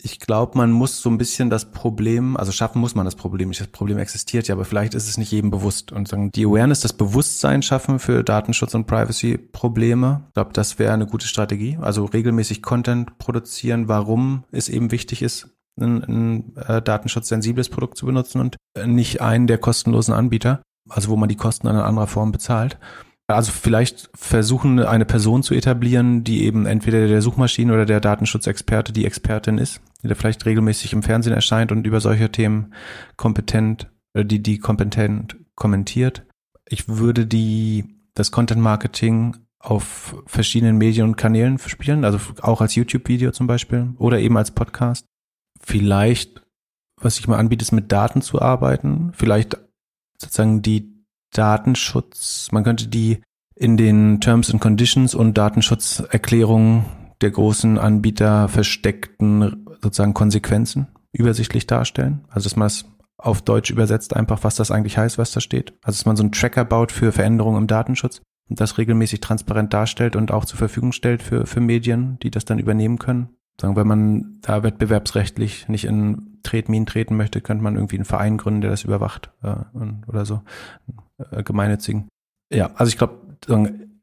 ich glaube, man muss so ein bisschen das Problem, also schaffen muss man das Problem nicht. Das Problem existiert ja, aber vielleicht ist es nicht jedem bewusst. Und sagen, die Awareness, das Bewusstsein schaffen für Datenschutz und Privacy-Probleme. Ich glaube, das wäre eine gute Strategie. Also regelmäßig Content produzieren, warum es eben wichtig ist, ein, ein äh, datenschutzsensibles Produkt zu benutzen und äh, nicht einen der kostenlosen Anbieter, also wo man die Kosten in einer anderen Form bezahlt. Also vielleicht versuchen, eine Person zu etablieren, die eben entweder der Suchmaschine oder der Datenschutzexperte die Expertin ist, die da vielleicht regelmäßig im Fernsehen erscheint und über solche Themen kompetent, äh, die, die kompetent kommentiert. Ich würde die, das Content Marketing auf verschiedenen Medien und Kanälen spielen, also auch als YouTube-Video zum Beispiel oder eben als Podcast. Vielleicht, was ich mal anbiete, ist mit Daten zu arbeiten. Vielleicht sozusagen die Datenschutz, man könnte die in den Terms and Conditions und Datenschutzerklärungen der großen Anbieter versteckten sozusagen Konsequenzen übersichtlich darstellen. Also dass man es auf Deutsch übersetzt einfach, was das eigentlich heißt, was da steht. Also dass man so einen Tracker baut für Veränderungen im Datenschutz und das regelmäßig transparent darstellt und auch zur Verfügung stellt für, für Medien, die das dann übernehmen können. Sagen, wenn man da wettbewerbsrechtlich nicht in Tretminen treten möchte, könnte man irgendwie einen Verein gründen, der das überwacht äh, und- oder so, äh, gemeinnützigen. Ja, also ich glaube,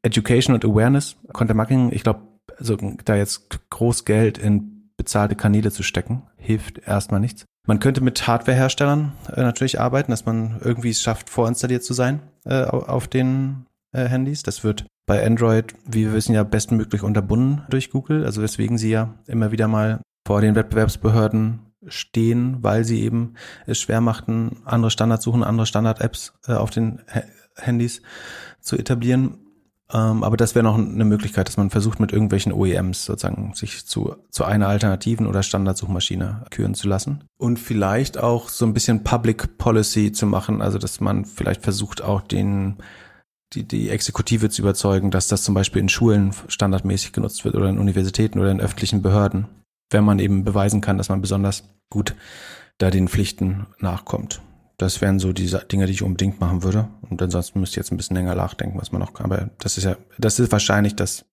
Education und Awareness, Content ich glaube, also da jetzt groß Geld in bezahlte Kanäle zu stecken, hilft erstmal nichts. Man könnte mit Hardwareherstellern äh, natürlich arbeiten, dass man irgendwie es schafft, vorinstalliert zu sein äh, au- auf den äh, Handys. Das wird bei Android, wie wir wissen, ja bestmöglich unterbunden durch Google, also weswegen sie ja immer wieder mal vor den Wettbewerbsbehörden stehen, weil sie eben es schwer machten, andere Standards suchen, andere Standard-Apps äh, auf den Ha- Handys zu etablieren. Ähm, aber das wäre noch eine Möglichkeit, dass man versucht, mit irgendwelchen OEMs sozusagen sich zu, zu einer alternativen oder Standardsuchmaschine küren zu lassen. Und vielleicht auch so ein bisschen Public Policy zu machen, also dass man vielleicht versucht, auch den die, die Exekutive zu überzeugen, dass das zum Beispiel in Schulen standardmäßig genutzt wird oder in Universitäten oder in öffentlichen Behörden, wenn man eben beweisen kann, dass man besonders gut da den Pflichten nachkommt. Das wären so die Dinge, die ich unbedingt machen würde. Und ansonsten müsste ich jetzt ein bisschen länger nachdenken, was man noch kann. Aber das ist ja, das ist wahrscheinlich das,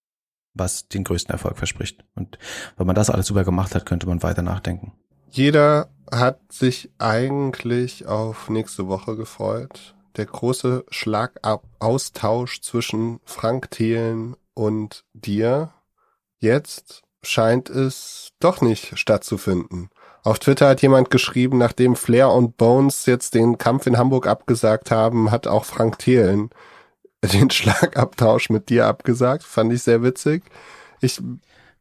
was den größten Erfolg verspricht. Und wenn man das alles super gemacht hat, könnte man weiter nachdenken. Jeder hat sich eigentlich auf nächste Woche gefreut. Der große Schlagaustausch zwischen Frank Thelen und dir. Jetzt scheint es doch nicht stattzufinden. Auf Twitter hat jemand geschrieben, nachdem Flair und Bones jetzt den Kampf in Hamburg abgesagt haben, hat auch Frank Thelen den Schlagabtausch mit dir abgesagt. Fand ich sehr witzig. Ich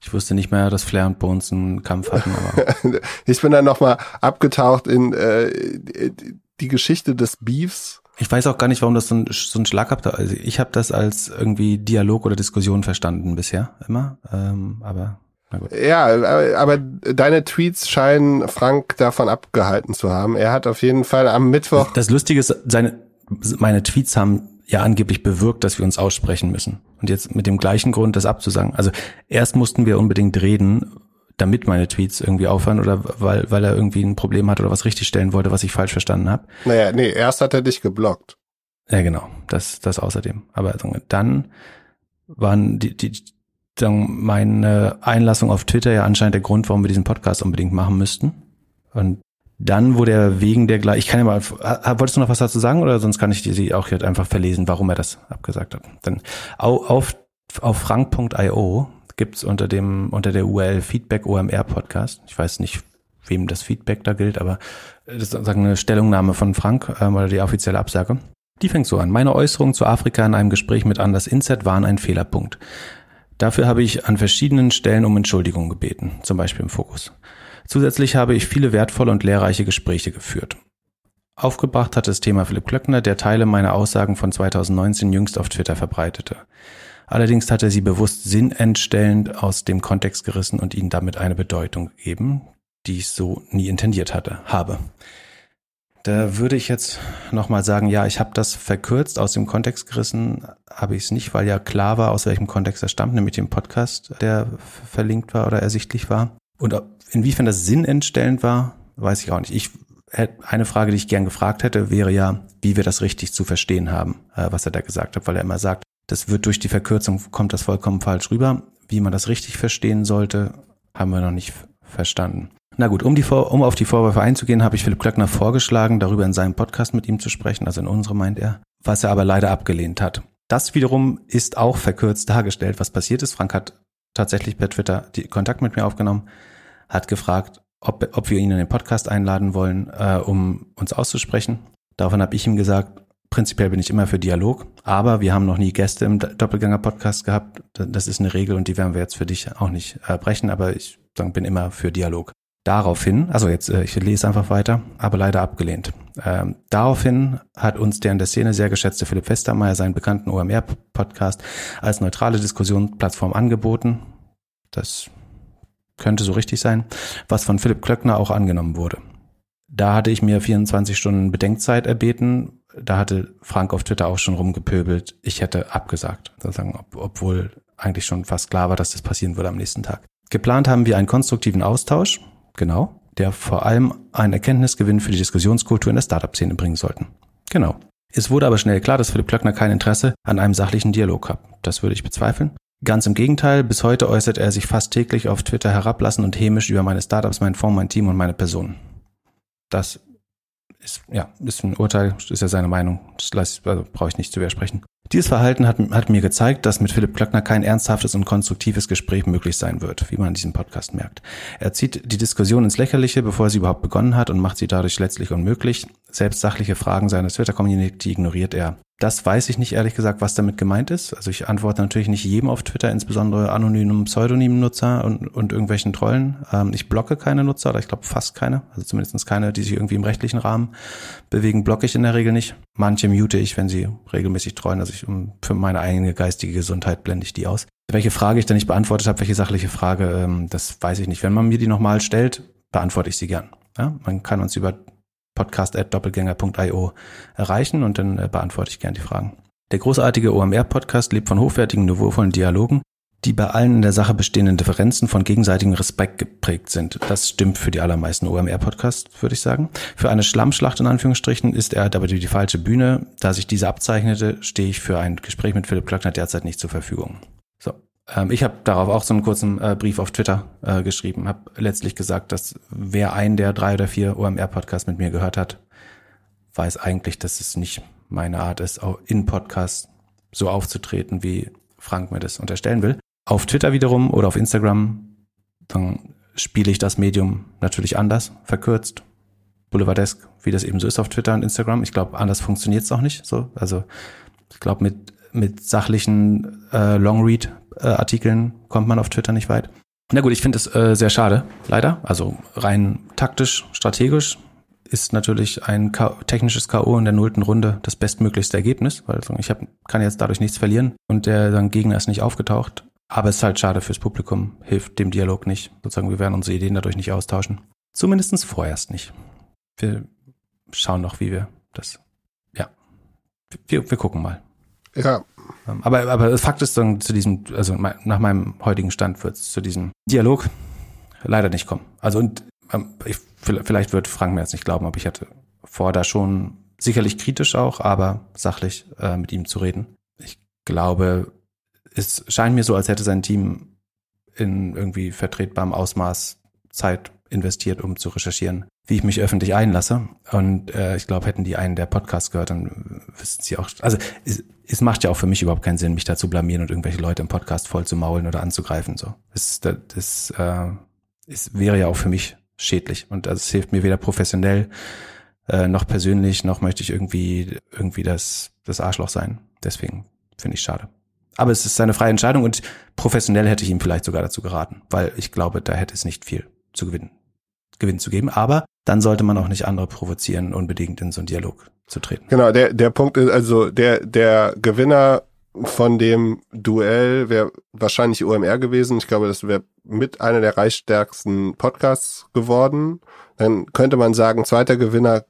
ich wusste nicht mehr, dass Flair und Bones einen Kampf hatten. Aber ich bin dann nochmal abgetaucht in äh, die Geschichte des Beefs. Ich weiß auch gar nicht, warum das so ein, so ein Schlagabtausch. Also ich habe das als irgendwie Dialog oder Diskussion verstanden bisher immer. Ähm, aber ja, aber deine Tweets scheinen Frank davon abgehalten zu haben. Er hat auf jeden Fall am Mittwoch. Das Lustige ist, seine, meine Tweets haben ja angeblich bewirkt, dass wir uns aussprechen müssen. Und jetzt mit dem gleichen Grund das abzusagen. Also erst mussten wir unbedingt reden, damit meine Tweets irgendwie aufhören oder weil, weil er irgendwie ein Problem hat oder was richtigstellen wollte, was ich falsch verstanden habe. Naja, nee, erst hat er dich geblockt. Ja, genau. Das, das außerdem. Aber dann waren die, die, meine Einlassung auf Twitter ja anscheinend der Grund, warum wir diesen Podcast unbedingt machen müssten. Und dann wurde er wegen der gleich, ich kann ja mal, wolltest du noch was dazu sagen oder sonst kann ich dir sie auch jetzt einfach verlesen, warum er das abgesagt hat. Dann auf, auf frank.io gibt's unter dem, unter der URL Feedback OMR Podcast. Ich weiß nicht, wem das Feedback da gilt, aber das ist sozusagen eine Stellungnahme von Frank ähm, oder die offizielle Absage. Die fängt so an. Meine Äußerungen zu Afrika in einem Gespräch mit Anders Inset waren ein Fehlerpunkt. Dafür habe ich an verschiedenen Stellen um Entschuldigung gebeten, zum Beispiel im Fokus. Zusätzlich habe ich viele wertvolle und lehrreiche Gespräche geführt. Aufgebracht hat das Thema Philipp Klöckner, der Teile meiner Aussagen von 2019 jüngst auf Twitter verbreitete. Allerdings hat er sie bewusst sinnentstellend aus dem Kontext gerissen und ihnen damit eine Bedeutung gegeben, die ich so nie intendiert hatte, habe. Da würde ich jetzt nochmal sagen, ja, ich habe das verkürzt aus dem Kontext gerissen, habe ich es nicht, weil ja klar war, aus welchem Kontext er stammt, nämlich dem Podcast, der verlinkt war oder ersichtlich war. Und inwiefern das sinnentstellend war, weiß ich auch nicht. Ich eine Frage, die ich gern gefragt hätte, wäre ja, wie wir das richtig zu verstehen haben, äh, was er da gesagt hat, weil er immer sagt, das wird durch die Verkürzung, kommt das vollkommen falsch rüber. Wie man das richtig verstehen sollte, haben wir noch nicht verstanden. Na gut, um, die, um auf die Vorwürfe einzugehen, habe ich Philipp Klöckner vorgeschlagen, darüber in seinem Podcast mit ihm zu sprechen, also in unserem meint er, was er aber leider abgelehnt hat. Das wiederum ist auch verkürzt dargestellt, was passiert ist. Frank hat tatsächlich per Twitter die Kontakt mit mir aufgenommen, hat gefragt, ob, ob wir ihn in den Podcast einladen wollen, äh, um uns auszusprechen. Daraufhin habe ich ihm gesagt, prinzipiell bin ich immer für Dialog, aber wir haben noch nie Gäste im Doppelgänger-Podcast gehabt. Das ist eine Regel und die werden wir jetzt für dich auch nicht äh, brechen, aber ich bin immer für Dialog. Daraufhin, also jetzt, äh, ich lese einfach weiter, aber leider abgelehnt. Ähm, daraufhin hat uns der in der Szene sehr geschätzte Philipp Westermeier seinen bekannten OMR-Podcast als neutrale Diskussionsplattform angeboten. Das könnte so richtig sein, was von Philipp Klöckner auch angenommen wurde. Da hatte ich mir 24 Stunden Bedenkzeit erbeten. Da hatte Frank auf Twitter auch schon rumgepöbelt. Ich hätte abgesagt, sozusagen, ob, obwohl eigentlich schon fast klar war, dass das passieren würde am nächsten Tag. Geplant haben wir einen konstruktiven Austausch Genau. Der vor allem einen Erkenntnisgewinn für die Diskussionskultur in der Startup-Szene bringen sollten. Genau. Es wurde aber schnell klar, dass Philipp Klöckner kein Interesse an einem sachlichen Dialog hat. Das würde ich bezweifeln. Ganz im Gegenteil, bis heute äußert er sich fast täglich auf Twitter herablassen und hämisch über meine Startups, meinen Fonds, mein Team und meine Person. Das ist, ja, ist ein Urteil, ist ja seine Meinung. Das also brauche ich nicht zu widersprechen. Dieses Verhalten hat, hat, mir gezeigt, dass mit Philipp Klöckner kein ernsthaftes und konstruktives Gespräch möglich sein wird, wie man in diesem Podcast merkt. Er zieht die Diskussion ins Lächerliche, bevor sie überhaupt begonnen hat und macht sie dadurch letztlich unmöglich. Selbst sachliche Fragen seiner Twitter-Community ignoriert er. Das weiß ich nicht ehrlich gesagt, was damit gemeint ist. Also ich antworte natürlich nicht jedem auf Twitter, insbesondere anonymen, pseudonymen Nutzer und, und irgendwelchen Trollen. Ähm, ich blocke keine Nutzer, oder ich glaube fast keine. Also zumindest keine, die sich irgendwie im rechtlichen Rahmen bewegen, blocke ich in der Regel nicht. Manche mute ich, wenn sie regelmäßig trollen. Also ich, um, für meine eigene geistige Gesundheit blende ich die aus. Welche Frage ich da nicht beantwortet habe, welche sachliche Frage, ähm, das weiß ich nicht. Wenn man mir die nochmal stellt, beantworte ich sie gern. Ja, man kann uns über podcast.doppelgänger.io erreichen und dann äh, beantworte ich gern die Fragen. Der großartige OMR-Podcast lebt von hochwertigen, niveauvollen Dialogen, die bei allen in der Sache bestehenden Differenzen von gegenseitigem Respekt geprägt sind. Das stimmt für die allermeisten OMR-Podcasts, würde ich sagen. Für eine Schlammschlacht in Anführungsstrichen ist er die, die falsche Bühne. Da sich diese abzeichnete, stehe ich für ein Gespräch mit Philipp Klöckner derzeit nicht zur Verfügung. Ähm, ich habe darauf auch so einen kurzen äh, Brief auf Twitter äh, geschrieben, habe letztlich gesagt, dass wer einen der drei oder vier OMR-Podcasts mit mir gehört hat, weiß eigentlich, dass es nicht meine Art ist, in Podcasts so aufzutreten, wie Frank mir das unterstellen will. Auf Twitter wiederum oder auf Instagram, dann spiele ich das Medium natürlich anders, verkürzt, boulevardesk, wie das eben so ist auf Twitter und Instagram. Ich glaube, anders funktioniert es auch nicht. So, also ich glaube, mit mit sachlichen äh, Longread-Artikeln äh, kommt man auf Twitter nicht weit. Na gut, ich finde es äh, sehr schade, leider. Also rein taktisch, strategisch ist natürlich ein K technisches K.O. in der nullten Runde das bestmöglichste Ergebnis, weil ich hab, kann jetzt dadurch nichts verlieren und der dann Gegner ist nicht aufgetaucht. Aber es ist halt schade fürs Publikum, hilft dem Dialog nicht. Sozusagen, wir werden unsere Ideen dadurch nicht austauschen. Zumindestens vorerst nicht. Wir schauen noch, wie wir das. Ja. Wir, wir gucken mal. Ja. Aber, aber Fakt ist dann zu diesem, also nach meinem heutigen Stand wird es zu diesem Dialog leider nicht kommen. Also und ähm, ich, vielleicht wird Frank mir jetzt nicht glauben, aber ich hatte vor, da schon sicherlich kritisch auch, aber sachlich äh, mit ihm zu reden. Ich glaube, es scheint mir so, als hätte sein Team in irgendwie vertretbarem Ausmaß Zeit investiert, um zu recherchieren, wie ich mich öffentlich einlasse. Und äh, ich glaube, hätten die einen der Podcasts gehört, dann wüssten sie auch. Also es, macht ja auch für mich überhaupt keinen Sinn, mich da zu blamieren und irgendwelche Leute im Podcast voll zu maulen oder anzugreifen. So, das, das, das äh, es wäre ja auch für mich schädlich und das hilft mir weder professionell äh, noch persönlich, noch möchte ich irgendwie irgendwie das das Arschloch sein. Deswegen finde ich schade. Aber es ist seine freie Entscheidung und professionell hätte ich ihm vielleicht sogar dazu geraten, weil ich glaube, da hätte es nicht viel zu gewinnen, Gewinn zu geben. Aber dann sollte man auch nicht andere provozieren, unbedingt in so einen Dialog zu treten. Genau, der, der Punkt ist also, der, der Gewinner von dem Duell wäre wahrscheinlich OMR gewesen. Ich glaube, das wäre mit einer der reichstärksten Podcasts geworden. Dann könnte man sagen, zweiter Gewinner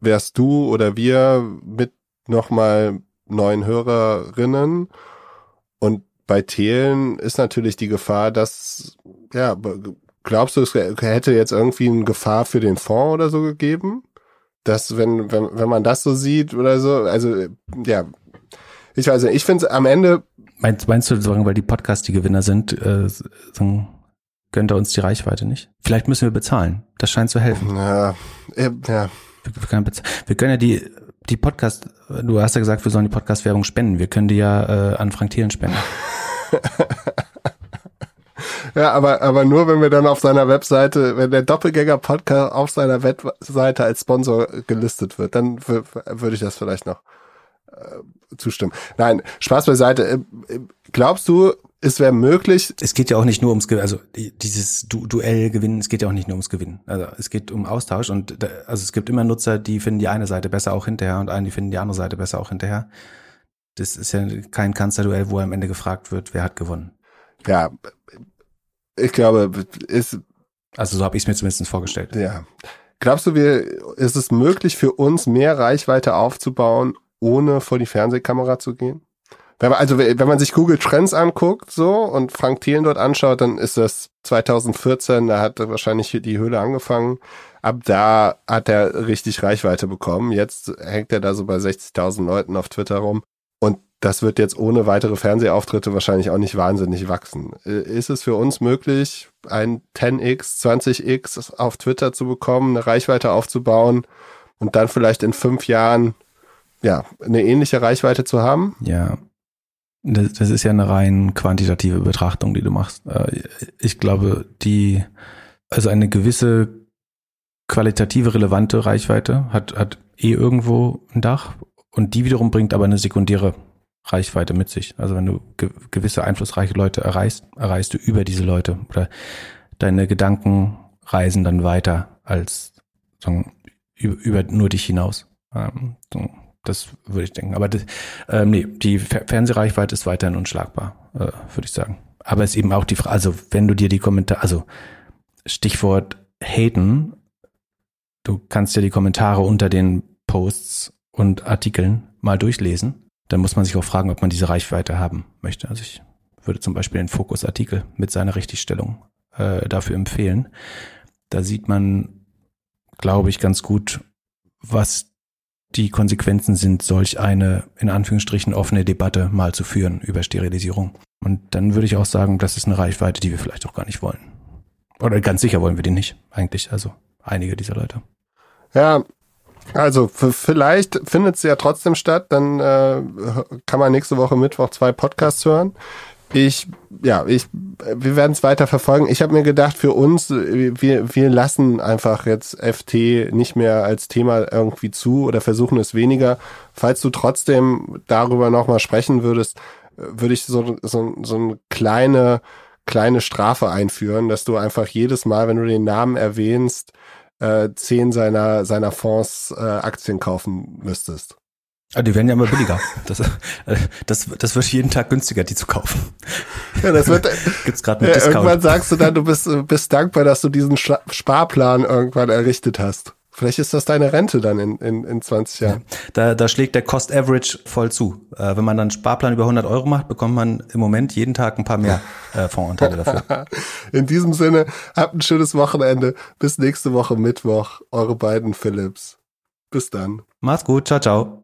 wärst du oder wir mit nochmal neuen Hörerinnen. Und bei Thelen ist natürlich die Gefahr, dass, ja, glaubst du, es hätte jetzt irgendwie eine Gefahr für den Fonds oder so gegeben? Dass, wenn, wenn, wenn man das so sieht oder so, also, ja, ich weiß nicht, ich finde es am Ende. Meinst, meinst du, sagen, weil die Podcasts die Gewinner sind, äh, sagen, gönnt er uns die Reichweite nicht? Vielleicht müssen wir bezahlen. Das scheint zu helfen. Ja, ja. Wir, wir, können, wir können ja die die Podcast, du hast ja gesagt, wir sollen die Podcast-Werbung spenden. Wir können die ja äh, an Frank Thielen spenden. ja, aber, aber nur, wenn wir dann auf seiner Webseite, wenn der Doppelgänger-Podcast auf seiner Webseite als Sponsor gelistet wird, dann würde ich das vielleicht noch äh, zustimmen. Nein, Spaß beiseite. Äh, glaubst du, es wäre möglich. Es geht ja auch nicht nur ums also dieses du Duell gewinnen, es geht ja auch nicht nur ums Gewinnen. Also es geht um Austausch und da, also es gibt immer Nutzer, die finden die eine Seite besser auch hinterher und einen, die finden die andere Seite besser auch hinterher. Das ist ja kein Kanzlerduell, wo am Ende gefragt wird, wer hat gewonnen. Ja, ich glaube, ist also so habe ich es mir zumindest vorgestellt. Ja. Glaubst du, wir, ist es möglich für uns mehr Reichweite aufzubauen, ohne vor die Fernsehkamera zu gehen? Wenn man, also wenn man sich Google Trends anguckt so und Frank Thielen dort anschaut, dann ist das 2014, da hat wahrscheinlich die Höhle angefangen. Ab da hat er richtig Reichweite bekommen. Jetzt hängt er da so bei 60.000 Leuten auf Twitter rum. Das wird jetzt ohne weitere Fernsehauftritte wahrscheinlich auch nicht wahnsinnig wachsen. Äh, ist es für uns möglich, ein 10x, 20x auf Twitter zu bekommen, eine Reichweite aufzubauen und dann vielleicht in fünf Jahren ja, eine ähnliche Reichweite zu haben? Ja, das, das ist ja eine rein quantitative Betrachtung, die du machst. Äh, ich glaube, die, also eine gewisse qualitative relevante Reichweite hat, hat eh irgendwo ein Dach und die wiederum bringt aber eine sekundäre Reichweite mit sich. Also wenn du ge gewisse einflussreiche Leute erreichst, erreichst du über diese Leute oder deine Gedanken reisen dann weiter als sagen, über, über nur dich hinaus. Ähm, so das würde ich denken. Aber das, ähm, nee, die Fernsehreichweite ist weiterhin unschlagbar, äh, würde ich sagen. Aber es ist eben auch die Frage, also wenn du dir die Kommentare, also Stichwort haten, du kannst ja die Kommentare unter den Posts und Artikeln mal durchlesen. Dann muss man sich auch fragen, ob man diese Reichweite haben möchte. Also ich würde zum Beispiel den Fokus-Artikel mit seiner Richtigstellung äh, dafür empfehlen. Da sieht man, glaube ich, ganz gut, was die Konsequenzen sind, solch eine in Anführungsstrichen offene Debatte mal zu führen über Sterilisierung. Und dann würde ich auch sagen, das ist eine Reichweite, die wir vielleicht auch gar nicht wollen. Oder ganz sicher wollen wir die nicht, eigentlich. Also einige dieser Leute. Ja, also vielleicht findet sie ja trotzdem statt. Dann äh, kann man nächste Woche Mittwoch zwei Podcasts hören. Ich, ja, ich, wir werden es weiter verfolgen. Ich habe mir gedacht, für uns, wir, wir lassen einfach jetzt FT nicht mehr als Thema irgendwie zu oder versuchen es weniger. Falls du trotzdem darüber nochmal sprechen würdest, würde ich so, so, so eine kleine, kleine Strafe einführen, dass du einfach jedes Mal, wenn du den Namen erwähnst, äh, zehn seiner, seiner Fonds äh, Aktien kaufen müsstest. Ah, die werden ja immer billiger. Das, äh, das, das wird jeden Tag günstiger, die zu kaufen. Ja, das wird, Gibt's gerade ja, Irgendwann sagst du dann, du bist, bist dankbar, dass du diesen Sparplan irgendwann errichtet hast. Vielleicht ist das deine Rente dann in, in, in 20 Jahren. Da, da schlägt der Cost Average voll zu. Äh, wenn man dann Sparplan über 100 Euro macht, bekommt man im Moment jeden Tag ein paar mehr äh, Fondsanteile dafür. in diesem Sinne, habt ein schönes Wochenende. Bis nächste Woche Mittwoch. Eure beiden Philips. Bis dann. Macht's gut. Ciao, ciao.